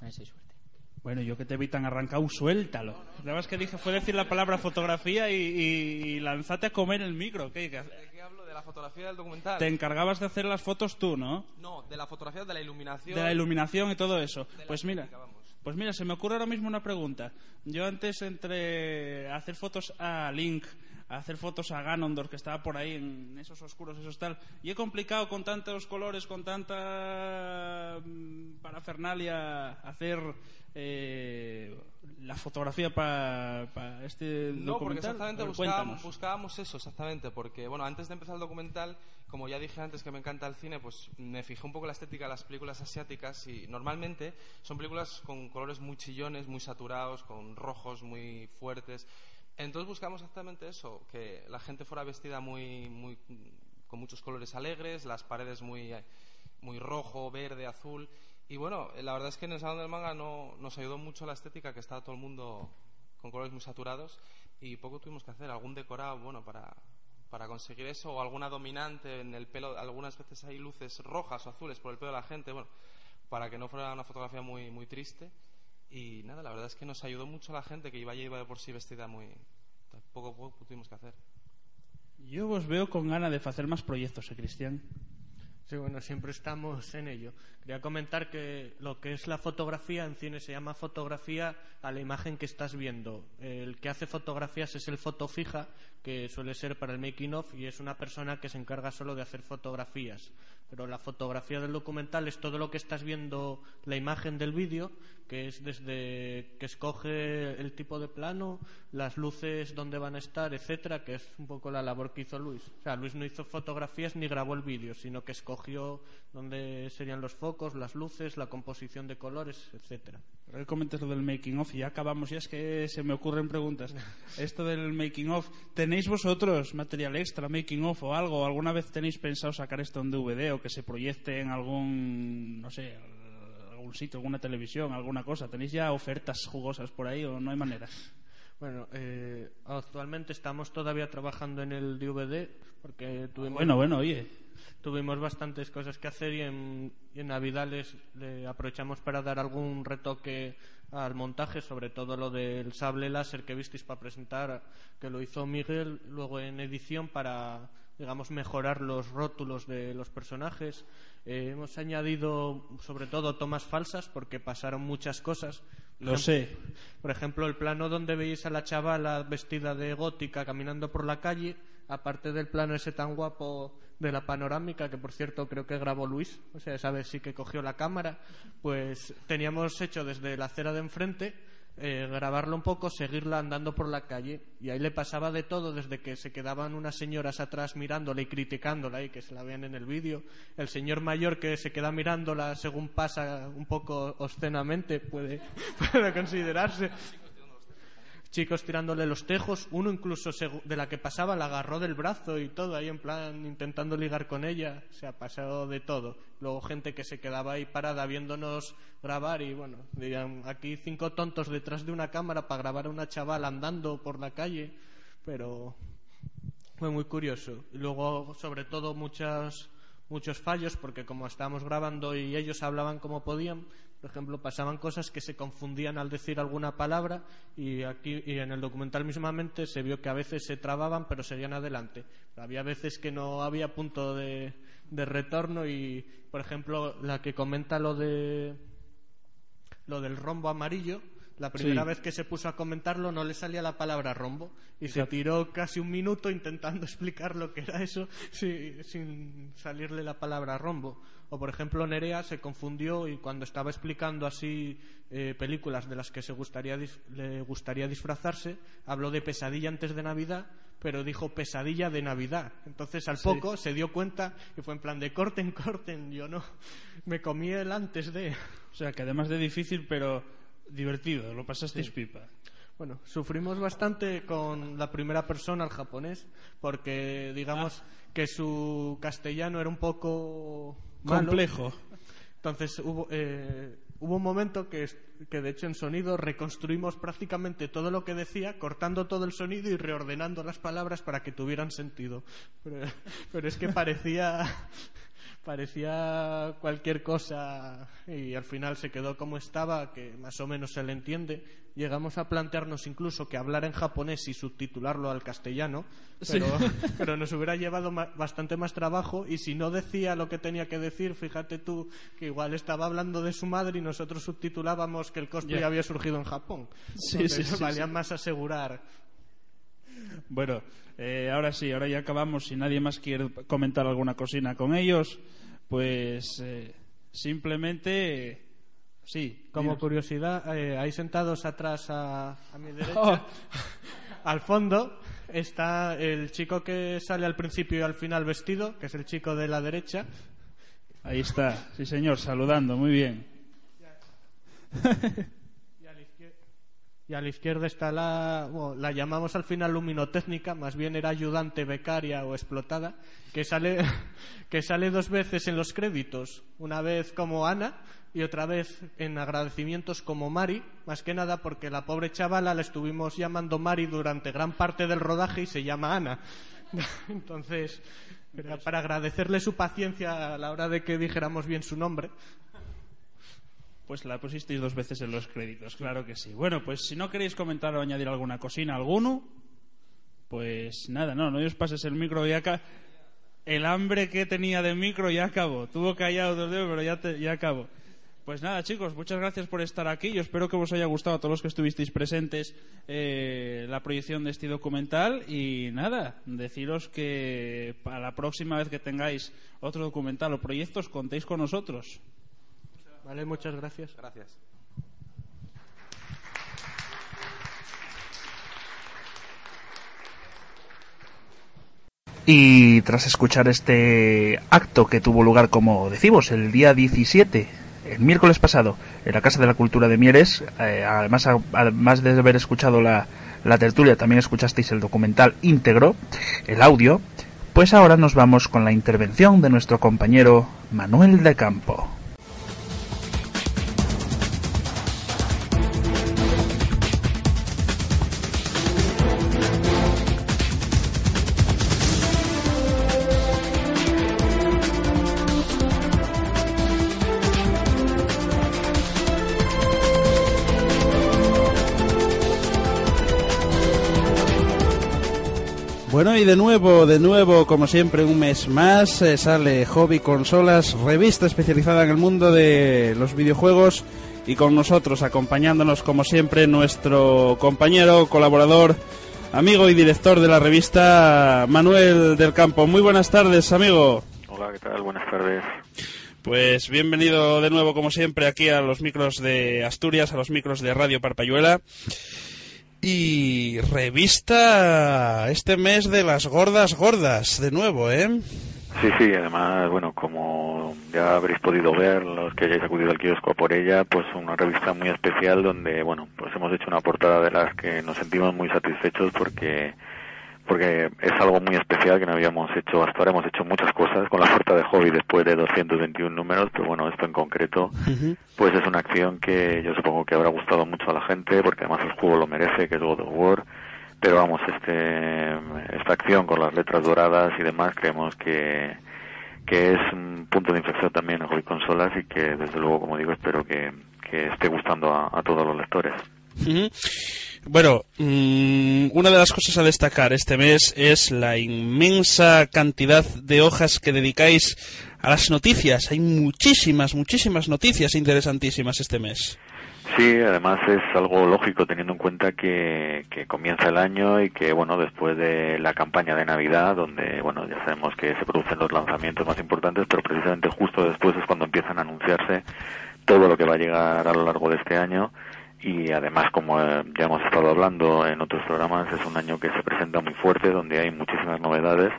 A ver si hay suerte.
Bueno, yo que te vi tan arrancado, suéltalo. Nada más que dije fue decir la palabra fotografía y, y, y lanzate a comer el micro. ¿Qué? ¿Qué?
¿De qué hablo? De la fotografía del documental.
Te encargabas de hacer las fotos tú, ¿no?
No, de la fotografía, de la iluminación.
De la iluminación y todo eso. Pues mira,
técnica, vamos.
pues mira, se me ocurre ahora mismo una pregunta. Yo antes entre hacer fotos a Link, a hacer fotos a Ganondorf, que estaba por ahí en esos oscuros, esos tal, y he complicado con tantos colores, con tanta mm, parafernalia hacer eh, la fotografía para este
No, porque
documental.
exactamente
A ver,
buscábamos, buscábamos eso, exactamente, porque bueno, antes de empezar el documental, como ya dije antes que me encanta el cine, pues me fijé un poco en la estética de las películas asiáticas y normalmente son películas con colores muy chillones, muy saturados, con rojos muy fuertes. Entonces buscamos exactamente eso, que la gente fuera vestida muy, muy con muchos colores alegres, las paredes muy, muy rojo, verde, azul. Y bueno, la verdad es que en el Salón del Manga no, nos ayudó mucho la estética, que estaba todo el mundo con colores muy saturados y poco tuvimos que hacer. Algún decorado, bueno, para, para conseguir eso, o alguna dominante en el pelo. Algunas veces hay luces rojas o azules por el pelo de la gente, bueno, para que no fuera una fotografía muy, muy triste. Y nada, la verdad es que nos ayudó mucho la gente que iba ya iba de por sí vestida muy. Poco poco tuvimos que hacer.
Yo vos veo con ganas de hacer más proyectos, ¿eh, Cristian?
Sí, bueno, siempre estamos en ello. Quería comentar que lo que es la fotografía en cine se llama fotografía a la imagen que estás viendo. El que hace fotografías es el foto fija, que suele ser para el making of, y es una persona que se encarga solo de hacer fotografías. Pero la fotografía del documental es todo lo que estás viendo, la imagen del vídeo, que es desde que escoge el tipo de plano, las luces donde van a estar, etcétera, que es un poco la labor que hizo Luis. O sea, Luis no hizo fotografías ni grabó el vídeo, sino que escogió dónde serían los focos, las luces, la composición de colores, etcétera.
Ahora comentas lo del making of y ya acabamos, ya es que se me ocurren preguntas. Esto del making of, ¿tenéis vosotros material extra, making of o algo? ¿Alguna vez tenéis pensado sacar esto en DVD o que se proyecte en algún, no sé, algún sitio, alguna televisión, alguna cosa? ¿Tenéis ya ofertas jugosas por ahí o no hay manera?
Bueno, eh, actualmente estamos todavía trabajando en el DVD porque tuvimos,
Bueno, bueno, oye.
Tuvimos bastantes cosas que hacer y en, y en Navidad les, le aprovechamos para dar algún retoque al montaje, sobre todo lo del sable láser que visteis para presentar, que lo hizo Miguel luego en edición para digamos mejorar los rótulos de los personajes. Eh, hemos añadido sobre todo tomas falsas porque pasaron muchas cosas. Por
Lo sé.
Por ejemplo, el plano donde veis a la chavala vestida de gótica caminando por la calle, aparte del plano ese tan guapo de la panorámica, que por cierto creo que grabó Luis, o sea, sabes sí que cogió la cámara, pues teníamos hecho desde la acera de enfrente eh, grabarlo un poco, seguirla andando por la calle y ahí le pasaba de todo desde que se quedaban unas señoras atrás mirándola y criticándola y que se la vean en el vídeo, el señor mayor que se queda mirándola según pasa un poco obscenamente puede, puede considerarse chicos tirándole los tejos, uno incluso de la que pasaba la agarró del brazo y todo, ahí en plan intentando ligar con ella, se ha pasado de todo. Luego gente que se quedaba ahí parada viéndonos grabar y bueno, dirían, aquí cinco tontos detrás de una cámara para grabar a una chaval andando por la calle, pero fue muy curioso. Y luego, sobre todo, muchas, muchos fallos, porque como estábamos grabando y ellos hablaban como podían, por ejemplo, pasaban cosas que se confundían al decir alguna palabra y aquí y en el documental mismamente se vio que a veces se trababan pero seguían adelante. Había veces que no había punto de, de retorno y, por ejemplo, la que comenta lo de lo del rombo amarillo, la primera
Sí.
vez que se puso a comentarlo no le salía la palabra rombo y se tiró casi un minuto intentando explicar lo que era eso sin salirle la palabra rombo. O por ejemplo Nerea se confundió y cuando estaba explicando así eh, películas de las que se gustaría le gustaría disfrazarse, habló de pesadilla antes de Navidad, pero dijo pesadilla de Navidad. Entonces al
Sí.
poco se dio cuenta y fue en plan de corten, corten, yo no, me comí el antes de...
O sea, que además de difícil, pero divertido, lo pasasteis
Sí.
pipa.
Bueno, sufrimos bastante con la primera persona, el japonés, porque digamos que su castellano era un poco malo.
Complejo.
Entonces hubo, eh, hubo un momento que, que, de hecho, en sonido reconstruimos prácticamente todo lo que decía, cortando todo el sonido y reordenando las palabras para que tuvieran sentido. Pero, pero es que parecía, parecía cualquier cosa y al final se quedó como estaba, que más o menos se le entiende. Llegamos a plantearnos incluso que hablar en japonés y subtitularlo al castellano,
Sí.
pero, nos hubiera llevado bastante más trabajo y si no decía lo que tenía que decir, fíjate tú que igual estaba hablando de su madre y nosotros subtitulábamos que el cosplay
Ya.
había surgido en Japón.
Sí,
Entonces,
sí, sí,
valía más asegurar.
Bueno, eh, ahora sí, ahora ya acabamos. Si nadie más quiere comentar alguna cocina con ellos, pues eh, simplemente eh, sí.
Como
dinos.
curiosidad, eh, ahí sentados atrás a, a mi derecha, al fondo, está el chico que sale al principio y al final vestido, que es el chico de la derecha.
Ahí está, sí señor, saludando, muy bien.
Y a la izquierda está la, bueno, la llamamos al final luminotécnica, más bien era ayudante, becaria o explotada, que sale, que sale dos veces en los créditos, una vez como Ana y otra vez en agradecimientos como Mari, más que nada porque la pobre chavala la estuvimos llamando Mari durante gran parte del rodaje y se llama Ana. Entonces, era para agradecerle su paciencia a la hora de que dijéramos bien su nombre.
Pues la pusisteis dos veces en los créditos, claro que sí. Bueno, pues si no queréis comentar o añadir alguna cocina alguno, pues nada, no, no os pases el micro ya acá. El hambre que tenía de micro ya acabó. Tuvo callado dos dedos, pero ya, te- ya acabó. Pues nada, chicos, muchas gracias por estar aquí. Yo espero que os haya gustado a todos los que estuvisteis presentes eh, la proyección de este documental. Y nada, deciros que para la próxima vez que tengáis otro documental o proyectos, contéis con nosotros.
Vale, muchas gracias.
Gracias.
Y tras escuchar este acto que tuvo lugar, como decimos, el día 17, el miércoles pasado, en la Casa de la Cultura de Mieres, eh, además, además de haber escuchado la, la tertulia, también escuchasteis el documental íntegro, el audio, pues ahora nos vamos con la intervención de nuestro compañero Manuel de Campo. De nuevo, de nuevo, como siempre, un mes más, eh, sale Hobby Consolas, revista especializada en el mundo de los videojuegos, y con nosotros, acompañándonos como siempre, nuestro compañero, colaborador, amigo y director de la revista, Manuel del Campo. Muy buenas tardes, amigo.
Hola, ¿qué tal? Buenas tardes.
Pues bienvenido de nuevo, como siempre, aquí a los micros de Asturias, a los micros de Radio Parpayuela. Y revista este mes de las gordas gordas, de nuevo, ¿eh?
Sí, sí, además, bueno, como ya habréis podido ver, los que hayáis acudido al kiosco a por ella, pues una revista muy especial donde, bueno, pues hemos hecho una portada de las que nos sentimos muy satisfechos porque porque es algo muy especial que no habíamos hecho hasta ahora. Hemos hecho muchas cosas con la oferta de hobby después de 221 números, pero bueno, esto en concreto, pues es una acción que yo supongo que habrá gustado mucho a la gente, porque además el juego lo merece, que es God of War. Pero vamos, este, esta acción con las letras doradas y demás, creemos que, que es un punto de inflexión también en hobby consolas y que desde luego, como digo, espero que, que esté gustando a, a todos los lectores.
Bueno, mm, una de las cosas a destacar este mes es la inmensa cantidad de hojas que dedicáis a las noticias. Hay muchísimas, muchísimas noticias interesantísimas este mes.
Sí, además es algo lógico teniendo en cuenta que, que comienza el año y que, bueno, después de la campaña de Navidad, donde, bueno, ya sabemos que se producen los lanzamientos más importantes, pero precisamente justo después es cuando empiezan a anunciarse todo lo que va a llegar a lo largo de este año y además, como eh, ya hemos estado hablando en otros programas, es un año que se presenta muy fuerte, donde hay muchísimas novedades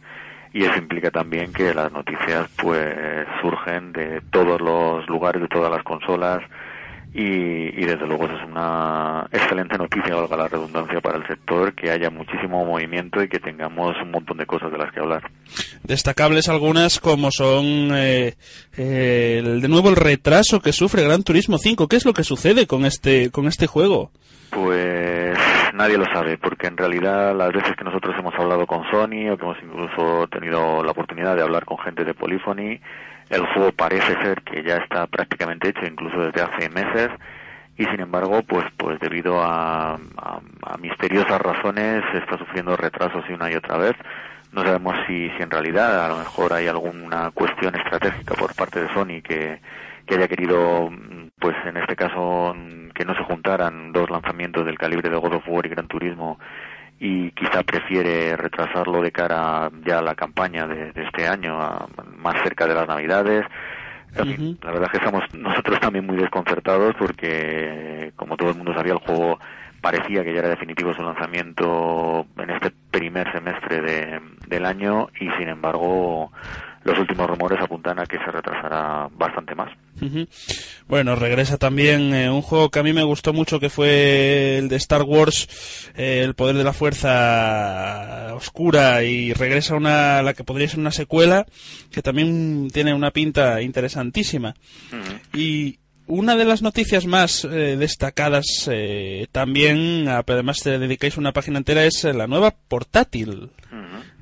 y eso implica también que las noticias pues surgen de todos los lugares, de todas las consolas y, y desde luego eso es una excelente noticia, valga la redundancia, para el sector, que haya muchísimo movimiento y que tengamos un montón de cosas de las que hablar.
Destacables algunas como son eh, eh, el- de nuevo el retraso que sufre Gran Turismo 5. ¿Qué es lo que sucede con este con este juego?
Pues nadie lo sabe, porque en realidad las veces que nosotros hemos hablado con Sony o que hemos incluso tenido la oportunidad de hablar con gente de Polyphony, el juego parece ser que ya está prácticamente hecho, incluso desde hace meses, y sin embargo, pues, pues debido a, a- misteriosas razones está sufriendo retrasos y una y otra vez. No sabemos si, si en realidad a lo mejor hay alguna cuestión estratégica por parte de Sony que, que haya querido, pues en este caso, que no se juntaran dos lanzamientos del calibre de God of War y Gran Turismo y quizá prefiere retrasarlo de cara ya a la campaña de, de este año, a- más cerca de las Navidades. En fin, la verdad es que estamos nosotros también muy desconcertados porque, como todo el mundo sabía, el juego parecía que ya era definitivo su lanzamiento en este primer semestre de- del año y, sin embargo, los últimos rumores apuntan a que se retrasará bastante más.
Bueno, regresa también eh, un juego que a mí me gustó mucho, que fue el de Star Wars, eh, El Poder de la Fuerza Oscura, y regresa una, la que podría ser una secuela, que también tiene una pinta interesantísima. Y una de las noticias más eh, destacadas eh, también, además te dedicáis una página entera, es eh, la nueva portátil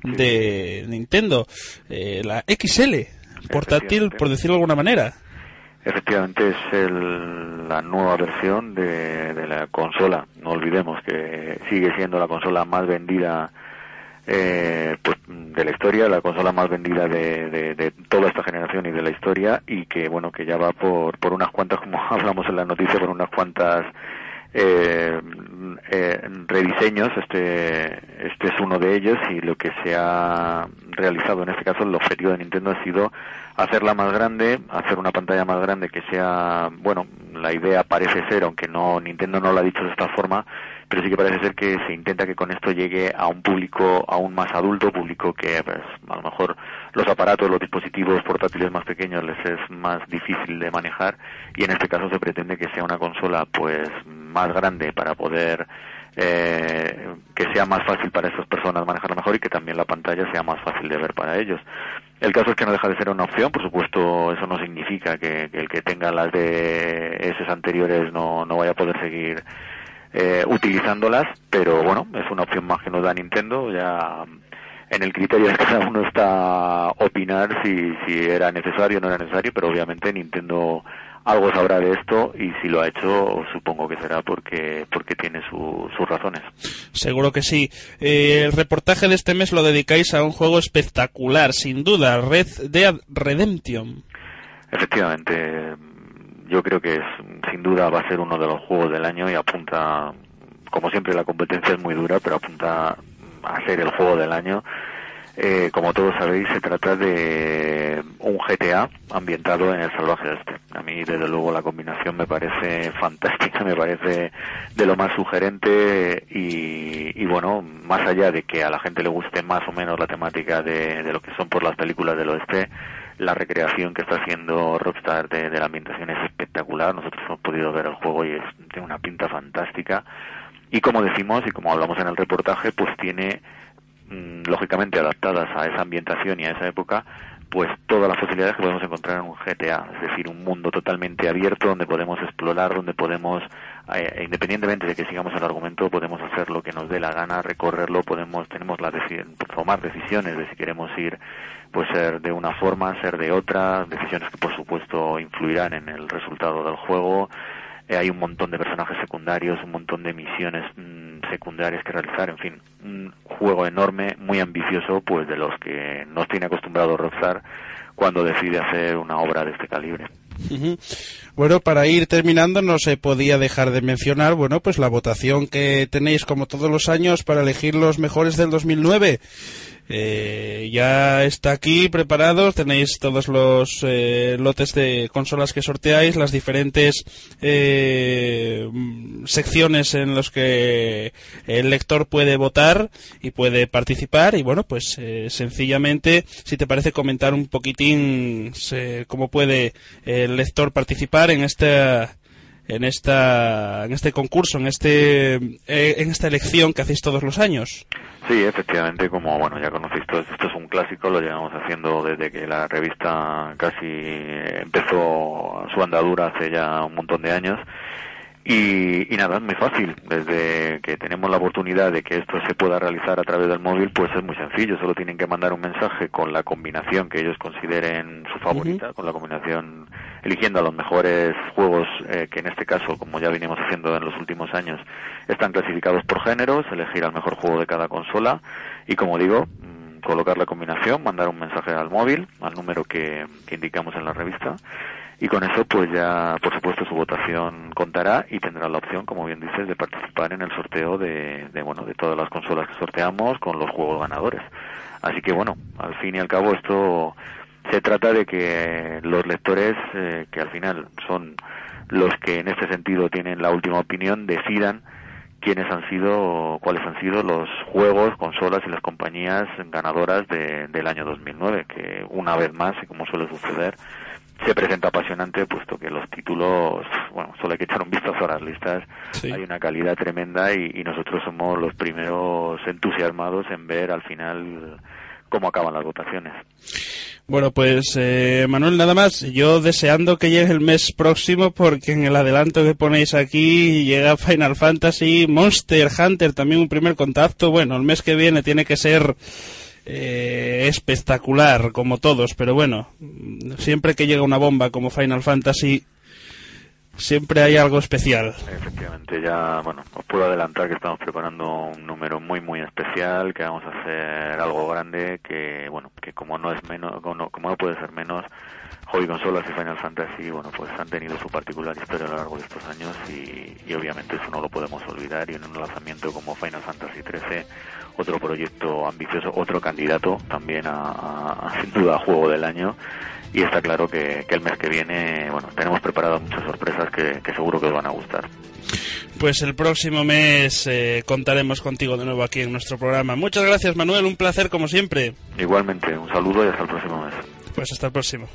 de Nintendo, eh, la XL, portátil por decirlo de alguna manera.
Efectivamente es el- la nueva versión de, de la consola. No olvidemos que sigue siendo la consola más vendida eh, pues, de la historia, la consola más vendida de, de- de toda esta generación y de la historia y que bueno que ya va por, por unas cuantas, como hablamos en la noticia, por unas cuantas eh, eh, rediseños. Este, este es uno de ellos y lo que se ha realizado en este caso, el objetivo de Nintendo ha sido hacerla más grande, hacer una pantalla más grande que sea, bueno, la idea parece ser, aunque no Nintendo no lo ha dicho de esta forma, pero sí que parece ser que se intenta que con esto llegue a un público aún más adulto, público que pues, a lo mejor los aparatos, los dispositivos portátiles más pequeños les es más difícil de manejar y en este caso se pretende que sea una consola pues más grande para poder eh, que sea más fácil para esas personas manejarla mejor y que también la pantalla sea más fácil de ver para ellos. El caso es que no deja de ser una opción, por supuesto eso no significa que, que el que tenga las de esos anteriores no, no vaya a poder seguir eh, utilizándolas, pero bueno, es una opción más que nos da Nintendo, ya en el criterio de cada uno está opinar si, si era necesario o no era necesario, pero obviamente Nintendo algo sabrá de esto y si lo ha hecho supongo que será porque porque tiene su- sus razones.
Seguro que sí. Eh, el reportaje de este mes lo dedicáis a un juego espectacular, sin duda, Red Dead Redemption.
Efectivamente, yo creo que es, sin duda va a ser uno de los juegos del año y apunta, como siempre la competencia es muy dura, pero apunta a ser el juego del año. Eh, como todos sabéis, se trata de un GTA ambientado en el salvaje este. A mí, desde luego, la combinación me parece fantástica, me parece de lo más sugerente y, y bueno, más allá de que a la gente le guste más o menos la temática de, de lo que son por las películas del oeste, la recreación que está haciendo Rockstar de, la ambientación es espectacular. Nosotros hemos podido ver el juego y es, tiene una pinta fantástica. Y como decimos y como hablamos en el reportaje, pues tiene mm, lógicamente adaptadas a esa ambientación y a esa época, pues todas las posibilidades que podemos encontrar en un GTA, es decir, un mundo totalmente abierto donde podemos explorar, donde podemos, eh, independientemente de que sigamos el argumento, podemos hacer lo que nos dé la gana, recorrerlo, podemos, tenemos tomar decisiones de si queremos ir, pues ser de una forma, ser de otra, decisiones que por supuesto influirán en el resultado del juego. Eh, hay un montón de personajes secundarios, un montón de misiones mm, secundarias que realizar, en fin, un juego enorme, muy ambicioso, pues de los que nos tiene acostumbrado Rockstar cuando decide hacer una obra de este calibre.
Bueno, para ir terminando, no se podía dejar de mencionar, bueno, pues la votación que tenéis como todos los años para elegir los mejores del 2009. Eh, ya está aquí preparados, tenéis todos los eh, lotes de consolas que sorteáis, las diferentes eh, secciones en las que el lector puede votar y puede participar. Y bueno, pues eh, sencillamente, si te parece comentar un poquitín se- cómo puede el lector participar en esta en esta en este concurso, en este eh, en esta elección que hacéis todos los años.
Sí, efectivamente, como bueno ya conocéis todos, esto es un clásico, lo llevamos haciendo desde que la revista casi empezó su andadura hace ya un montón de años. Y, y nada, es muy fácil. Desde que tenemos la oportunidad de que esto se pueda realizar a través del móvil, pues es muy sencillo. Solo tienen que mandar un mensaje con la combinación que ellos consideren su favorita, con la combinación, eligiendo a los mejores juegos eh, que en este caso, como ya venimos haciendo en los últimos años, están clasificados por géneros, elegir al mejor juego de cada consola y, como digo, mm, colocar la combinación, mandar un mensaje al móvil, al número que, que indicamos en la revista y con eso pues ya por supuesto su votación contará y tendrá la opción como bien dices de participar en el sorteo de, de, bueno de todas las consolas que sorteamos con los juegos ganadores. Así que bueno al fin y al cabo esto se trata de que los lectores eh, que al final son los que en este sentido tienen la última opinión decidan quiénes han sido, cuáles han sido los juegos, consolas y las compañías ganadoras de- del año 2009, que una vez más, y como suele suceder, se presenta apasionante, puesto que los títulos, bueno, solo hay que echar un vistazo a las listas, hay una calidad tremenda y, y nosotros somos los primeros entusiasmados en ver al final cómo acaban las votaciones.
Bueno, pues eh, Manuel, nada más. Yo deseando que llegue el mes próximo porque en el adelanto que ponéis aquí llega Final Fantasy, Monster Hunter, también un primer contacto. Bueno, el mes que viene tiene que ser eh, espectacular, como todos, pero bueno, siempre que llega una bomba como Final Fantasy, siempre hay algo especial.
Efectivamente, ya, bueno, os puedo adelantar que estamos preparando un número muy, muy especial, que vamos a hacer algo grande, que, bueno, que como no es menos, como como no puede ser menos, Hobby Consolas y Final Fantasy, bueno, pues han tenido su particular historia a lo largo de estos años y, y obviamente eso no lo podemos olvidar y en un lanzamiento como Final Fantasy XIII, otro proyecto ambicioso, otro candidato también a, a- a, sin duda juego del año y está claro que, que el mes que viene, bueno, tenemos preparadas muchas sorpresas que, que seguro que os van a gustar.
Pues el próximo mes eh, contaremos contigo de nuevo aquí en nuestro programa. Muchas gracias, Manuel, un placer como siempre.
Igualmente, un saludo y hasta el próximo mes.
Pues hasta el próximo.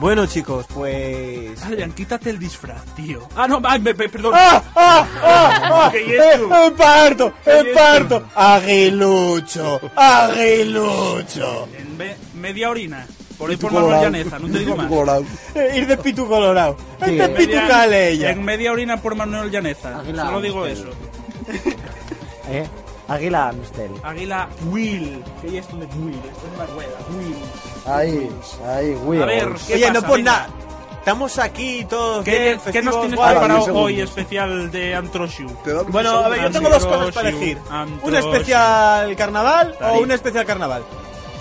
Bueno, chicos, pues.
Adrián, quítate el disfraz, tío. Ah, no, ay, me- me- perdón.
¡Ah! ¡Ah! ¡Ah! ¡Ah! ¡En parto!
¿Qué
¡En
es
parto! ¡Aguilucho! ¡Aguilucho!
En media orina. Por ahí por Manuel
colorado.
Llaneza, no te digo más.
Eh, Ir de pitu colorado.
Sí.
Este
En
pitu
media-
calella.
En media orina por Manuel Llaneza. Solo digo eso.
¿Eh? Águila Amstel.
Águila Will. ¿Qué es esto de Will? Esto es una rueda. Will.
Ahí, ahí, Will.
A ver, ¿qué
Oye,
pasa?
no pues
Venga.
nada. Estamos aquí todos.
¿Qué,
bien,
qué nos tienes
guay.
preparado hoy especial de Antroshu?
Bueno, a ver, yo tengo dos cosas para elegir. ¿Un especial carnaval o un especial carnaval?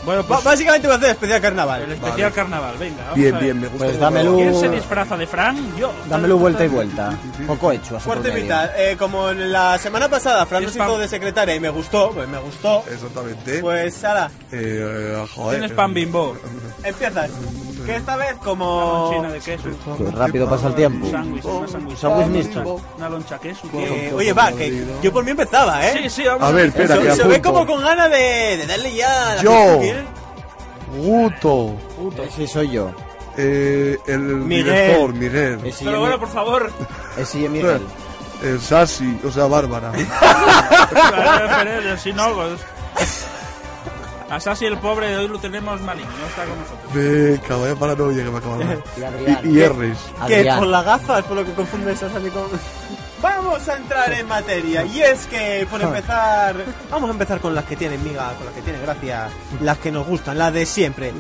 Bueno,
Ba- básicamente voy a hacer especial carnaval.
El especial carnaval, venga. Vamos
Bien,
a ver.
bien, me gusta
Pues dámelo-
¿Quién se disfraza de Fran? Yo.
Dámelo vuelta y vuelta. Poco hecho, a su
Cuarto y mitad. Eh, como en la semana pasada Fran nos
¿Tienes
hizo de secretaria y me gustó, pues me gustó.
Exactamente.
Pues Sara,
Eh, joder.
Tienes pan bimbo.
empiezas. Que esta vez como...
China de queso.
Pues rápido pasa el tiempo.
Un sándwich, una sándwich.
Sándwich mixto.
Una loncha queso.
Eh, oye, va, que yo por mí empezaba, ¿eh?
Sí, sí, vamos
A ver, espera,
Se,
que
se ve como con ganas de, de darle ya... a la
Yo.
gente, ¿eh?
Guto.
Sí, soy yo.
Eh, el
Miguel.
director, Miguel.
Ese
Pero bueno, por favor.
ese y Miguel.
El Sassi, o sea, Bárbara.
A Sasi el pobre de hoy lo tenemos maligno, no está con nosotros.
Venga, vaya paranoia que me acaba de dar.
Y.
Y, R's.
Que por las gafas, por lo que confundes a Sally con... Vamos a entrar en materia. Y es que, por empezar... Vamos a empezar con las que tienen miga, con las que tienen gracia. Las que nos gustan, las de siempre.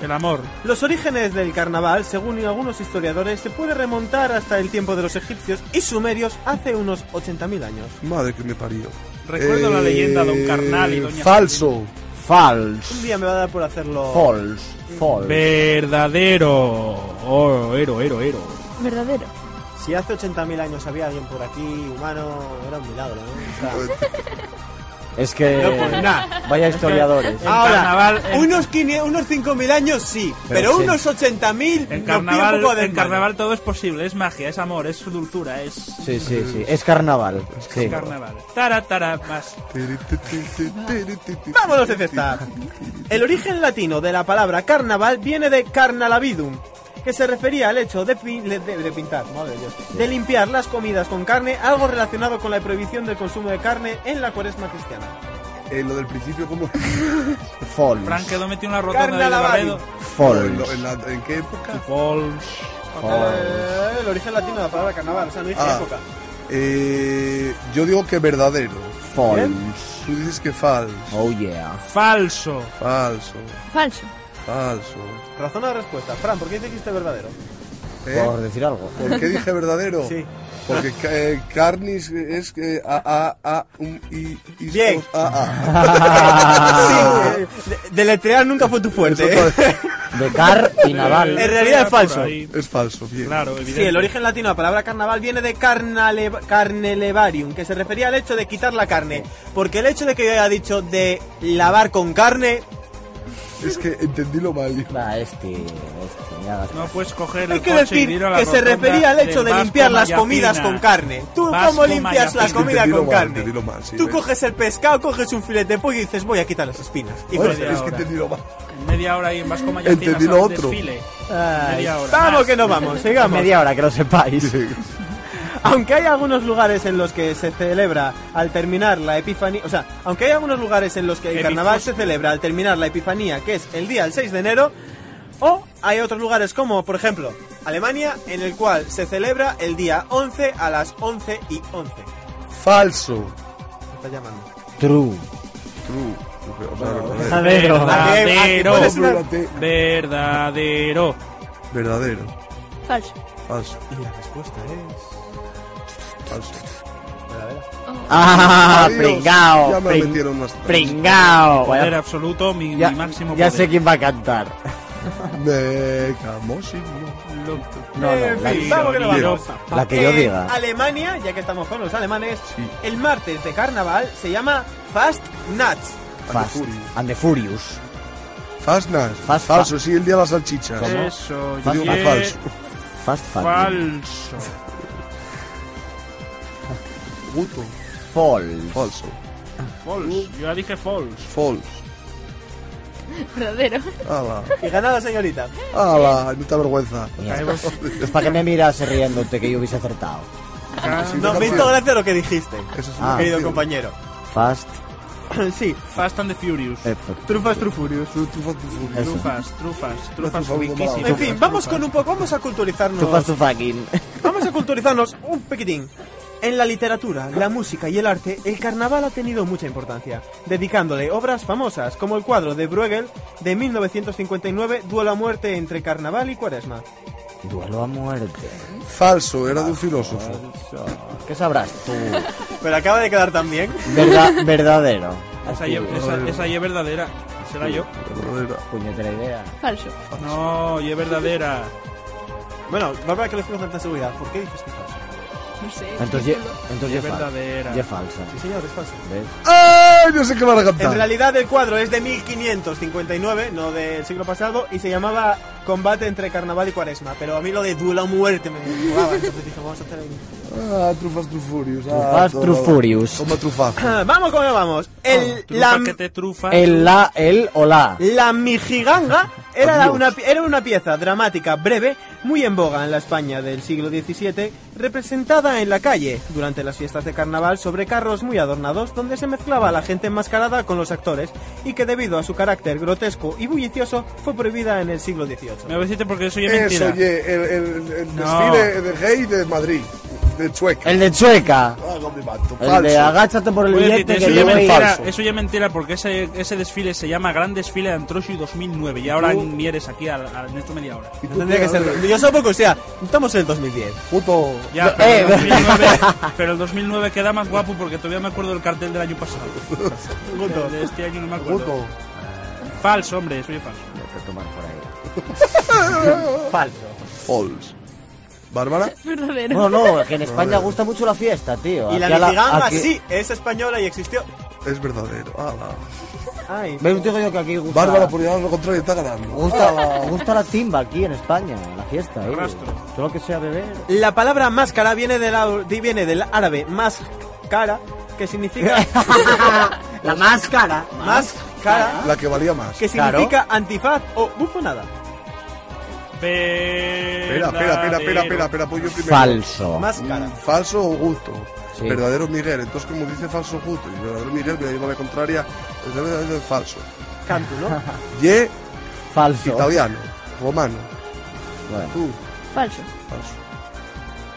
El amor.
Los orígenes del carnaval, según algunos historiadores, se puede remontar hasta el tiempo de los egipcios y sumerios hace unos 80.000 años.
Madre que me parió.
Recuerdo la leyenda, don Carnal y doña
Falso.
False.
Un día me va a dar por hacerlo...
False. False.
Verdadero. Oh, ero, ero, ero.
Verdadero.
Si hace 80.000 años había alguien por aquí humano, era un milagro, ¿no? O sea,
Es que.
No, pues nada.
Vaya historiadores.
Ahora, unos, 500 unos 5.000 años sí, pero,
Pero sí.
unos 80.000
En carnaval,
un poco de
en carnaval todo es posible, es magia, es amor, es dulzura, es
Sí, sí, sí. Es carnaval. Sí.
carnaval. Tara, tara, más.
Vámonos de cesta. El origen latino de la palabra carnaval viene de carnalavidum, que se refería al hecho de, pi- de- de pintar, madre de Dios, de limpiar las comidas con carne, algo relacionado con la prohibición del consumo de carne en la cuaresma cristiana.
Eh, lo del principio, ¿cómo?
Falls.
Frank quedó metido en la rotonda de. Barredo.
Falls.
¿En, la- ¿en qué época?
Falls.
Eh, el origen latino de la palabra carnaval, o sea, no dice
Ah.
época.
Eh, yo digo que verdadero.
Falls.
Tú dices que falso.
Oh yeah.
Falso.
Falso.
Falso.
Falso.
Razona la respuesta. Fran, ¿por qué dijiste verdadero?
¿Eh?
Por decir algo.
¿Por qué dije verdadero?
Sí.
Porque eh, carnis es que a a a un i i
Bien.
a a.
Sí, eh, de- deletrear nunca fue tu fuerte. ¿eh?
De car y naval.
En realidad es falso.
Es falso, bien.
Claro,
Sí, el origen latino de la palabra carnaval viene de carnale, carnelevarium, que se refería al hecho de quitar la carne. Porque el hecho de que yo haya dicho de lavar con carne,
Es que entendí lo mal. hijo.
Va, este. Este. ya hagas
No puedes coger el
hay que
coche y
decir
ir a la
que se refería al hecho de limpiar las comidas con carne. ¿Tú
Vasco
cómo limpias la
Mayapina.
comida
Entendí lo
con
mal,
carne?
mal, sí,
Tú
¿ves?
coges el pescado, coges un filete de pollo y dices voy a quitar las espinas. Y
Oye,
pues,
es que entendí lo mal.
Media hora ahí en Vasco Mayapina
Entendí lo otro.
desfile.
Ay,
Media hora.
vamos
más.
que no vamos, sigamos.
Media hora, que lo sepáis.
Aunque hay algunos lugares en los que se celebra al terminar la epifanía, o sea, aunque hay algunos lugares en los que el carnaval se celebra al terminar la epifanía, que es el día del 6 de enero, o hay otros lugares como, por ejemplo, Alemania, en el cual se celebra el día 11 a las 11 y 11.
Falso.
Me está llamando.
True.
True. O sea,
Verdadero.
Verdadero. Verdadero.
Verdadero.
Falso.
Falso.
Y la respuesta es...
Falso.
Ah,
Adiós.
pringao.
Ya me
pring-
metieron unas
Pringao.
Poder
Vaya-
absoluto, mi,
Ya,
mi máximo
ya
poder.
sé quién va a cantar.
Me.
No, no,
en
la,
fin, vamos que no vamos.
la que yo
En
diga.
Alemania, ya que estamos con los alemanes,
Sí.
el martes de carnaval se llama Fast Nuts.
Fast.
Furious.
And the Furious.
Fastnas.
Fast-
falso, sí, el día de las salchichas.
¿Cómo?
Eso,
Yo digo
ye-
que falso.
Fast.
Falso.
Guto.
False.
Falso.
False. Yo ya dije false.
False.
Verdadero.
Ala.
Y ganada señorita.
Ala, no te vergüenza.
Pues para qué me miras riéndote que yo hubiese acertado.
Sí,
No, me hizo gracia lo que dijiste,
Eso es
Ah.
querido compañero.
Fast.
sí,
Fast and the Furious.
Effect.
trufas.
Eso.
Trufas, trufas, trufas
En fin, vamos con un poco, vamos a culturizarnos.
Fucking.
Vamos a culturizarnos un pequitín. En la literatura, la música y el arte, el carnaval ha tenido mucha importancia, dedicándole obras famosas como el cuadro de Bruegel de 1959, Duelo a muerte entre carnaval y cuaresma.
Duelo a muerte.
Falso, era de un filósofo.
¿Qué sabrás tú?
Pero acaba de quedar tan bien.
Verdad, verdadero.
Esa, ye- esa, esa ye verdadera. Será yo.
Verdadera.
Puñetera idea.
Falso.
No, ye verdadera.
Bueno, Bárbara que lo con tanta seguridad, ¿por qué dices que es falso?
No sé.
Entonces, entonces
Es verdadera.
falsa.
Sí, señor, es falso.
¿Ves?
¡Ay! No sé qué van a
En realidad el cuadro es de 1559, no del siglo pasado, y se llamaba Combate entre Carnaval y Cuaresma. Pero a mí lo de duelo a muerte me molaba, entonces dije, vamos a hacer ahí.
Ah, trufas trufurios.
Trufas trufurius.
Toma trufazo.
vamos como vamos. El,
Trufa
la,
que te trufa.
El la, el o la.
la mijiganga era una, era una pieza dramática breve, muy en boga en la España del siglo XVII, representada en la calle durante las fiestas de carnaval sobre carros muy adornados, donde se mezclaba a la gente enmascarada con los actores, y que debido a su carácter grotesco y bullicioso fue prohibida en el siglo XVIII.
Me voy a decirte porque eso ya es
Eso,
mentira.
oye, el, el, el
No.
desfile de gay de Madrid. De Chueca.
El de Chueca.
Ah, no.
El
Falso.
de agáchate por el
a
billete
decirte,
que
eso, ya
voy.
mentira,
falso.
eso ya es mentira porque ese, ese desfile se llama Gran Desfile de Antrosio 2009 y ahora en Mieres aquí al, al Neto media hora.
¿Y tú
Tendría
qué?
que ser. Yo sé poco, o sea, estamos en el 2010.
Puto.
Ya, pero, el 2009, pero el 2009 queda más guapo porque todavía me acuerdo del cartel del año pasado.
Guto.
De este año no me acuerdo.
Puto.
Falso, hombre, soy falso.
A por ahí.
Falso.
False. ¿Bárbara?
Verdadero.
No, no, que en España gusta mucho la fiesta, tío.
Y la
Aquí a
mijiganga
aquí-
sí, es española y existió.
Es verdadero. Ala.
Ay,
¿Ves? Digo yo que aquí gusta...
Bárbara, por llevar lo contrario, está ganando.
Gusta, gusta la timba aquí en España, la fiesta, ¿eh? Todo lo que sea beber.
La palabra máscara viene del, viene del árabe máscara, que significa...
La máscara.
Máscara.
La que valía más.
Que significa antifaz o bufonada.
Espera, espera, espera, espera, espera, espera, pues yo primero.
Falso.
Máscara.
Mm, Falso Augusto.
Sí.
Verdadero Miguel. Entonces, como dice falso Augusto y verdadero Miguel, voy a llevar la contraria. Es verdadero es falso.
Canto, ¿no?
Y
Falso.
italiano, romano.
Bueno.
Tú,
Falso.
falso.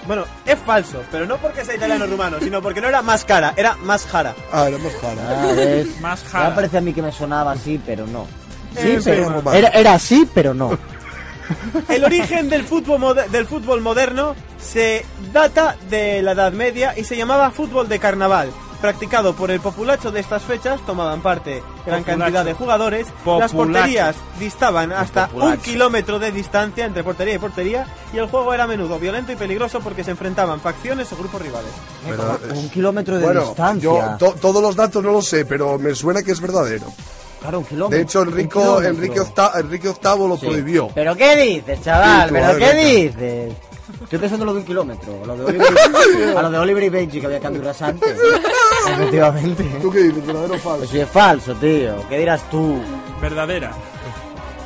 Bueno, es falso, pero no porque sea italiano o rumano, sino porque no era máscara, era máscara.
Ah, era más jara.
Ah, ¿ves?
Más
Ya
jara.
me parece a mí que me sonaba así, pero no. Sí,
Eh,
pero
pero-
era, era así, pero no.
El origen del fútbol, moder- del fútbol moderno se data de la Edad Media y se llamaba fútbol de carnaval. Practicado por el populacho de estas fechas, tomaban parte gran
Populacho.
cantidad de jugadores. Las
Populacho.
porterías distaban hasta un kilómetro de distancia entre portería y portería y el juego era a menudo violento y peligroso porque se enfrentaban facciones o grupos rivales.
Pero, eh,
Un kilómetro de
bueno,
distancia.
yo to- todos los datos no los sé, pero me suena que es verdadero.
Claro, un kilómetro.
De hecho, Enrico,
kilómetro.
Enrique, VIII, Enrique VIII lo
Sí.
prohibió.
¿Pero qué dices, chaval?
Sí,
¿Pero
a
qué
venga.
dices? Estoy pensando en lo de un kilómetro. Lo de Oliver, a lo de Oliver y Benji que había que Honduras antes. Efectivamente.
¿Tú qué dices? ¿Verdadero o falso?
Pues sí, es falso, tío. ¿Qué dirás tú?
Verdadera.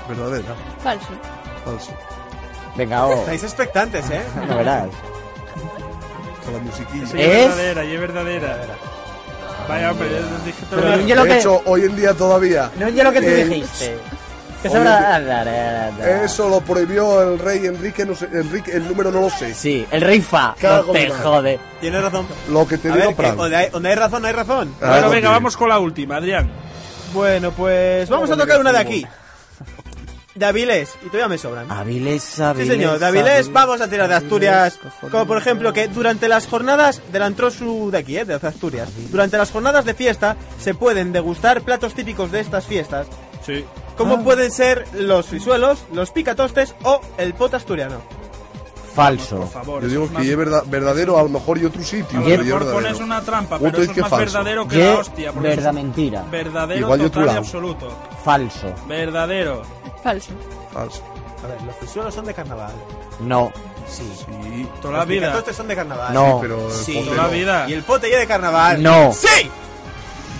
Verdadera,
Falso.
falso.
Venga, oh.
Estáis expectantes, ¿eh?
No verás.
Con la musiquilla.
Sí,
¿Es?
es verdadera, y es verdadera. Vaya, hombre, dije todo
Pero
lo-
yo lo
de
que-
hecho, hoy en día todavía.
No es lo que tú
eh,
dijiste. Que
oye,
sabrá...
Eso lo prohibió el rey Enrique, no sé, Enrique, el número no lo sé.
Sí, el rey Fa.
Cago
No te
la-
jode.
Tienes razón.
Lo que te
A
digo,
ver, que donde hay, donde hay razón, hay razón.
Ah,
Bueno, venga, vamos con la última, Adrián.
Bueno, pues vamos a tocar una de aquí. De Avilés, y todavía me sobran.
Avilés,
Sí,
Avilés.
señor, de Avilés vamos a tirar de Asturias,
cojones.
como por ejemplo que durante las jornadas del Antrosu de aquí, eh, de Asturias, durante las jornadas de fiesta se pueden degustar platos típicos de estas fiestas,
Sí.
como
Ah.
pueden ser los frisuelos, los picatostes o el pot asturiano.
Falso.
Por favor.
Yo digo
es
que
más-
es verda- verdadero, a lo mejor y otro sitio.
A lo mejor pones una trampa, pero eso es
que
más
falso.
verdadero que la hostia.
verdad mentira.
Verdadero,
Igual
total y absoluto.
Falso.
Verdadero.
Falso.
Falso.
A ver, los frisuelos son de carnaval.
No.
Sí.
Sí.
Toda la
Los
vida.
picatostes son de carnaval.
No.
Pero el
Sí.
Toda la
no.
vida.
Y el pote ya de carnaval.
No.
¡Sí!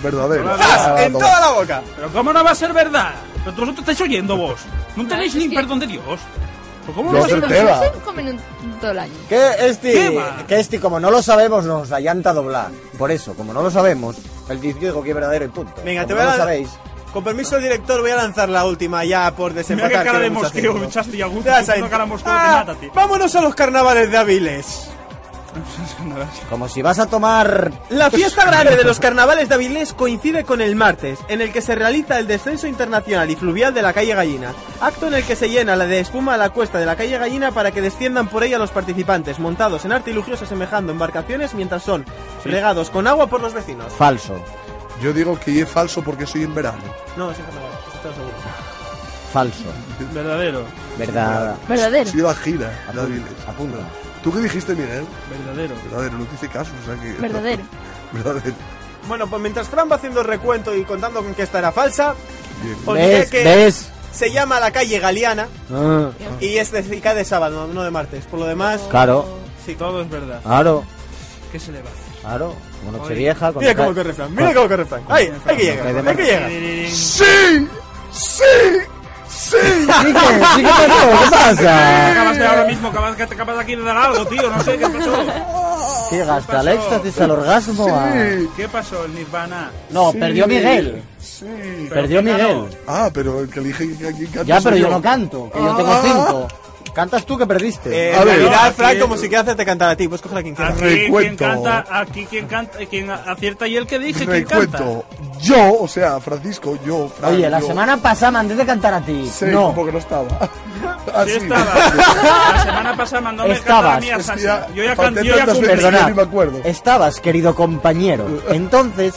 Verdadero.
Toda la
¡Zas!
Ah,
En
no.
toda la boca.
Pero ¿cómo no va a ser verdad? Pero vosotros estáis oyendo vos. No tenéis ni perdón de Dios. ¿Pero ¿Cómo no va a ser
acerté.
verdad?
Tela.
Se comen todo el año.
Que este, que este, como no lo sabemos, nos allanta a doblar. Por eso, como no lo sabemos, el digo que es verdadero y punto.
Venga,
Como
te voy
no
a
lo
dar-
sabéis.
Con permiso del director voy a lanzar la última ya por
Mira
desempacar.
qué cara de mosqueo echaste y a gusto.
Te vas a
Una
ir.
cara de mosqueo
Ah,
que mátate.
vámonos a los carnavales de Avilés.
Como si vas a tomar...
La fiesta grande de los carnavales de Avilés coincide con el martes, en el que se realiza el descenso internacional y fluvial de la calle Gallina, acto en el que se llena la de espuma a la cuesta de la calle Gallina para que desciendan por ella los participantes, montados en artilugios asemejando embarcaciones mientras son regados con agua por los vecinos.
Falso.
Yo digo que es falso porque soy en verano.
No, sí, carnaval, eso te lo aseguro.
Falso.
Verdadero.
Verdad.
Verdadero.
Sí, la gira.
Apunta.
¿Tú qué dijiste, Miguel?
Verdadero.
Verdadero, no te hice caso. O sea que...
Verdadero.
Verdadero.
Bueno, pues mientras Fran va haciendo el recuento y contando con que esta era falsa,
Bien.
os diré
¿Ves?
que
¿Ves?
se llama la calle Galeana
Ah,
y es de, y cae de sábado, no de martes. Por lo demás,
claro,
sí.
Todo es verdad.
claro,
¿Qué se le va a hacer?
Claro. Como noche
Oye,
vieja... cuando
Mira cómo corre Fran, mira cómo corre Fran. Ay, hay que llegar, hay que llegar.
¡Sí! ¡Sí! ¡Sí!
¿Sí que, sí que pasó? ¿Qué pasa?
Acabas de ahora mismo, acabas, que te acabas aquí de dar algo, tío. No sé qué pasó.
¿Qué gasta?
pasó?
¿El éxtasis al orgasmo? a-
¿Qué pasó, el Nirvana?
No,
Sí.
perdió Miguel.
Sí.
Perdió
¿quién
Miguel.
Ah, pero el que elige que aquí canta
Ya, pero yo no canto, que yo tengo
Ah.
cinco. Cantas tú que perdiste.
Eh,
A ver,
realidad,
aquí
Fran,
es-
como si quieres hacerte cantar a ti, pues coge a quien quieras.
Aquí quien canta, aquí quien canta, quien acierta y el que dije quien canta.
Yo, o sea, Francisco, yo, Fran,
Oye, la
yo,
semana pasada mandé de cantar a ti.
Sí,
no.
porque no estaba.
Sí
Así.
estaba. La semana pasada mandóme cantar a mí a
ya
Yo ya canté, yo ya
Perdonad.
me acuerdo.
Estabas, querido compañero. Entonces,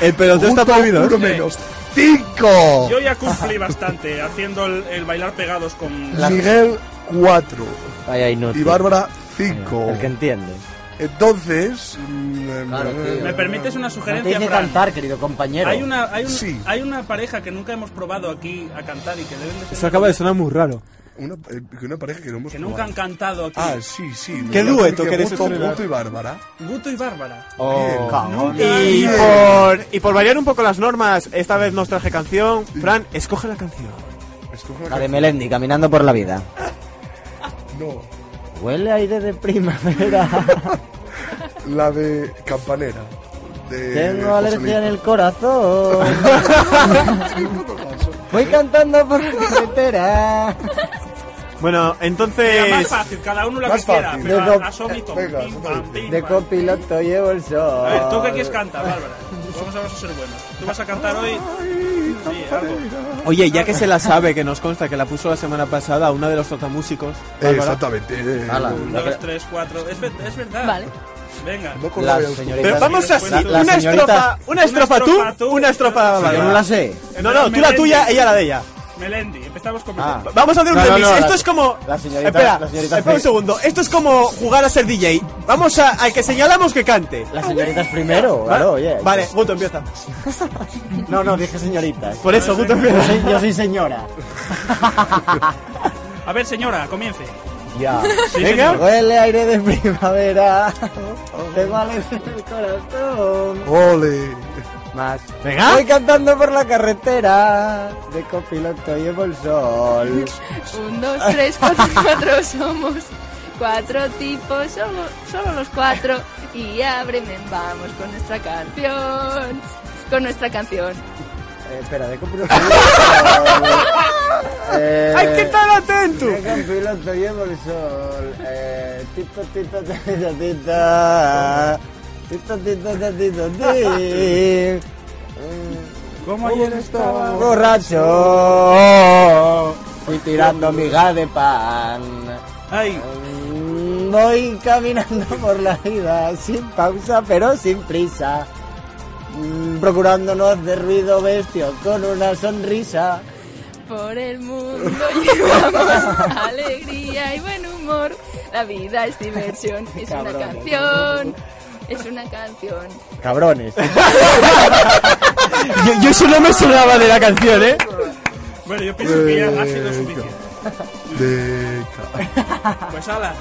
El peloteo está prohibido.
uno
¿eh?
menos. ¡Cinco!
Yo ya cumplí bastante haciendo el, el bailar pegados con...
Miguel, cuatro.
vaya inútil.
Y Bárbara, cinco.
El que entiende.
Entonces. mm,
Claro, tío.
¿Me permites una
No te
sugerencia,
hice
Fran?
cantar, querido compañero.
Hay una, hay, un-
Sí.
hay una pareja que nunca hemos probado aquí a cantar y que deben de ser
Eso acaba de sonar muy raro.
Una, eh, que una pareja que no hemos
que nunca han
probado.
cantado aquí.
Ah, sí, sí.
¿Qué dueto
Porque
queréis
Guto? Guto y Bárbara.
Guto y Bárbara.
Oh.
Nunca.
Y por, y por variar un poco las normas, esta vez nos traje canción. Fran, escoge la canción.
Escoge
La de Melendi, caminando por la vida.
No.
Huele aire de primavera.
La de Campanera. De
Tengo
José
alergia en el corazón. Voy cantando por la carretera.
Bueno,
Mira,
entonces.
más fácil, cada uno la
Más
que quiera.
fácil.
Pero
De
a-
co-
a Somito.
Venga,
Pim, pam, pim,
De
pam.
copiloto llevo el sol.
A ver, ¿tú qué quieres cantar, Bárbara? Vamos a, vamos a ser buenos. ¿Tú vas a cantar hoy? Sí, algo.
Oye, ya que se la sabe, que nos consta que la puso la semana pasada una de los trotamúsicos. Bárbara.
Exactamente. eh.
Un, dos, tres, cuatro. Es, es verdad.
Vale.
Venga.
La
Pero vamos así,
La-
una
señoritas-
estrofa, una estrofa tú, una estrofa
Yo
Bárbara.
no la sé.
No, no, tú la tuya, ella la de ella.
Melendi. Empezamos con
Ah.
Melendi.
Vamos a hacer un
No, no,
remix.
no,
Esto
la-
es como.
la señorita-
espera,
la señorita
espera un segundo. Esto es como jugar a ser DJ. Vamos a, al que señalamos que cante.
Las señoritas primero, claro, oye.
Vale, Guto empieza.
No, no, dije señoritas.
Por eso, Guto
Yo
empieza.
soy, yo soy señora.
A ver, señora, comience.
Ya.
Sí,
Venga.
señor.
Huele aire de primavera. Alergia en el corazón.
Ole.
Más.
Venga.
Voy cantando por la carretera. De copiloto llevo el sol.
Un, dos, tres, cuatro, cuatro somos. Cuatro tipos, somos solo los cuatro. Y ábreme, vamos con nuestra canción. Con nuestra canción.
Eh, espera, de copiloto llevo el sol. Eh,
¡Hay que estar atento!
De copiloto llevo el sol. Eh, tito, tito, tito, tito.
¿Cómo ayer estaba?
Borracho. Fui tirando miga de pan.
Ay,
Voy caminando por la vida sin pausa pero sin prisa. Procurando no hacer ruido bestia con una sonrisa.
Por el mundo llevamos alegría y buen humor. La vida es diversión, es una canción. Es una canción.
Cabrones.
Yo, yo eso no me sonaba de la canción, ¿eh?
bueno, yo pienso que ya ha sido suficiente.
De.
Pues ala.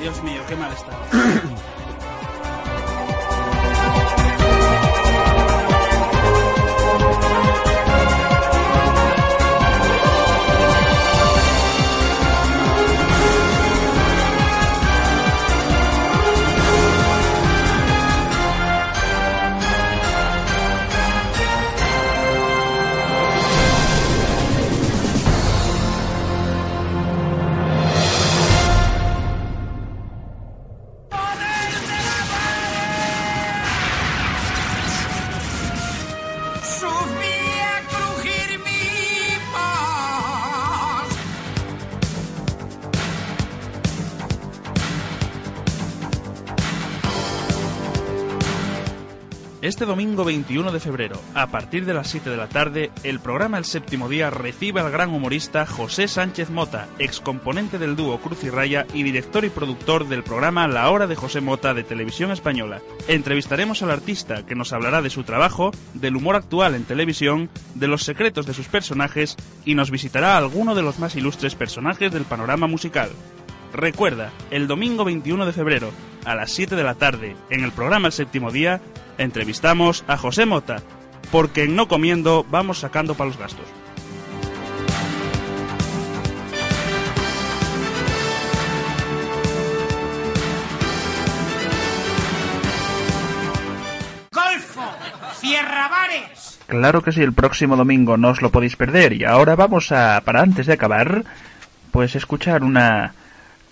Dios mío, qué mal está. Este domingo 21 de febrero, a partir de las 7 de la tarde, el programa El Séptimo Día recibe al gran humorista José Sánchez Mota, excomponente del dúo Cruz y Raya y director y productor del programa La Hora de José Mota de Televisión Española. Entrevistaremos al artista que nos hablará de su trabajo, del humor actual en televisión, de los secretos de sus personajes y nos visitará alguno de los más ilustres personajes del panorama musical. Recuerda, el domingo 21 de febrero, a las 7 de la tarde, en el programa El Séptimo Día, entrevistamos a José Mota, porque en No Comiendo vamos sacando para los gastos.
Golfo. Cierra bares.
Claro que sí, el próximo domingo no os lo podéis perder. Y ahora vamos a, para antes de acabar, pues escuchar una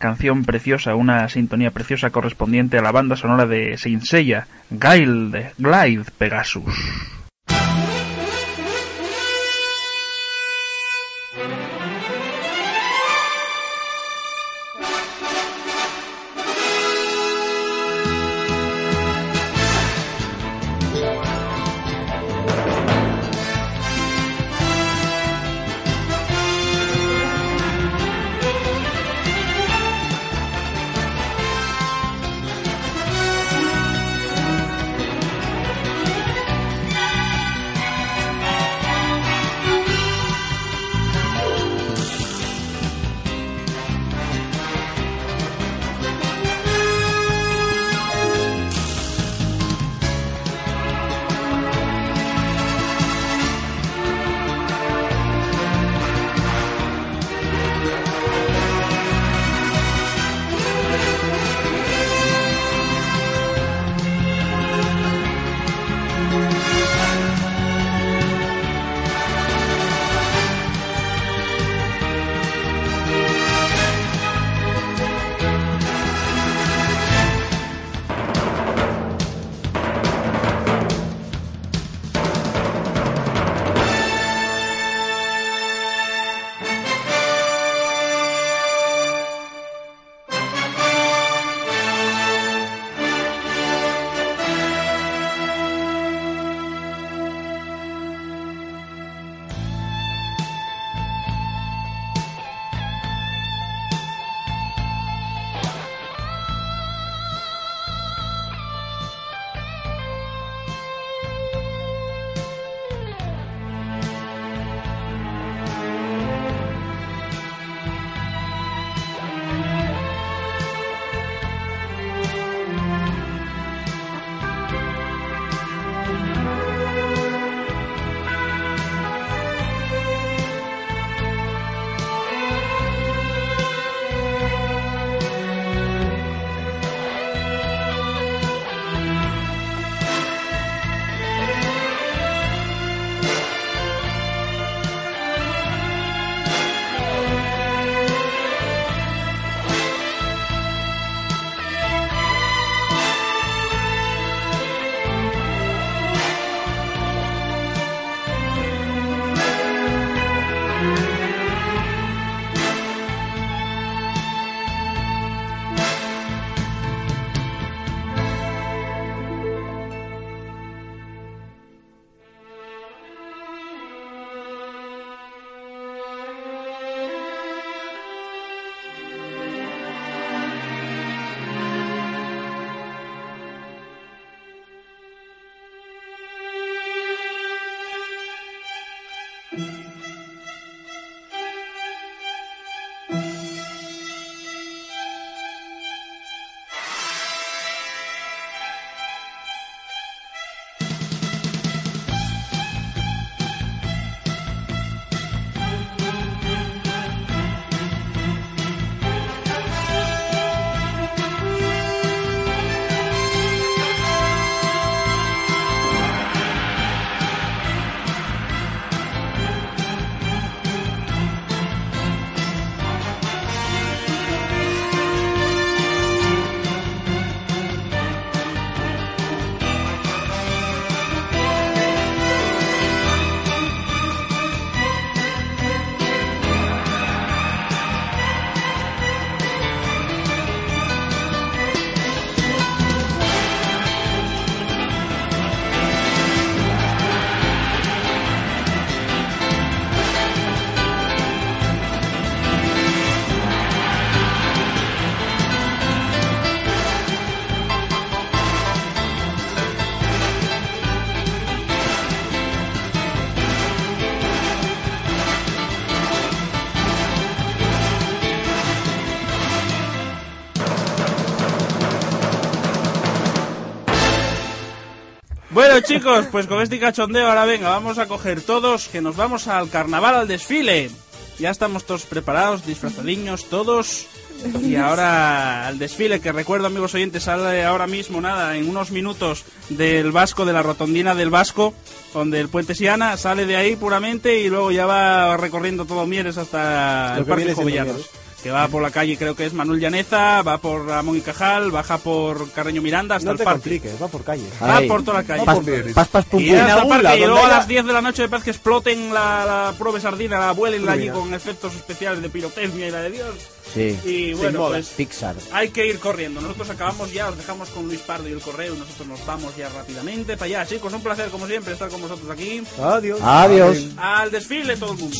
canción preciosa, una sintonía preciosa correspondiente a la banda sonora de Seiya, Guile, Glide Pegasus. Chicos, pues con este cachondeo ahora venga, vamos a coger todos, que nos vamos al carnaval, al desfile. Ya estamos todos preparados, disfrazadiños todos. Y ahora al desfile, que recuerdo amigos oyentes, sale ahora mismo, nada, en unos minutos del Vasco, de la rotondina del Vasco, donde el puente Siana sale de ahí puramente y luego ya va recorriendo todo Mieres hasta
Lo
el
que
Parque Jovellanos. Que va por la calle, creo que es Manuel Llaneza, va por Ramón y Cajal, baja por Carreño Miranda hasta
No
el
te
parque.
compliques, va por calle.
Va por toda la calle.
Va por Mieres.
Pas, pas, pum,
Y
pum.
hasta el parque, y luego a las
haya-
10 de la noche me parece que exploten la, la prueba sardina, la vuelen allí con efectos especiales de pirotecnia y la de Dios.
Sí.
Y bueno, pues
Pixar.
hay que ir corriendo. Nosotros acabamos ya, os dejamos con Luis Pardo y el correo nosotros nos vamos ya rápidamente para allá. Chicos, un placer como siempre estar con vosotros aquí.
Adiós.
Adiós.
Al desfile todo el mundo.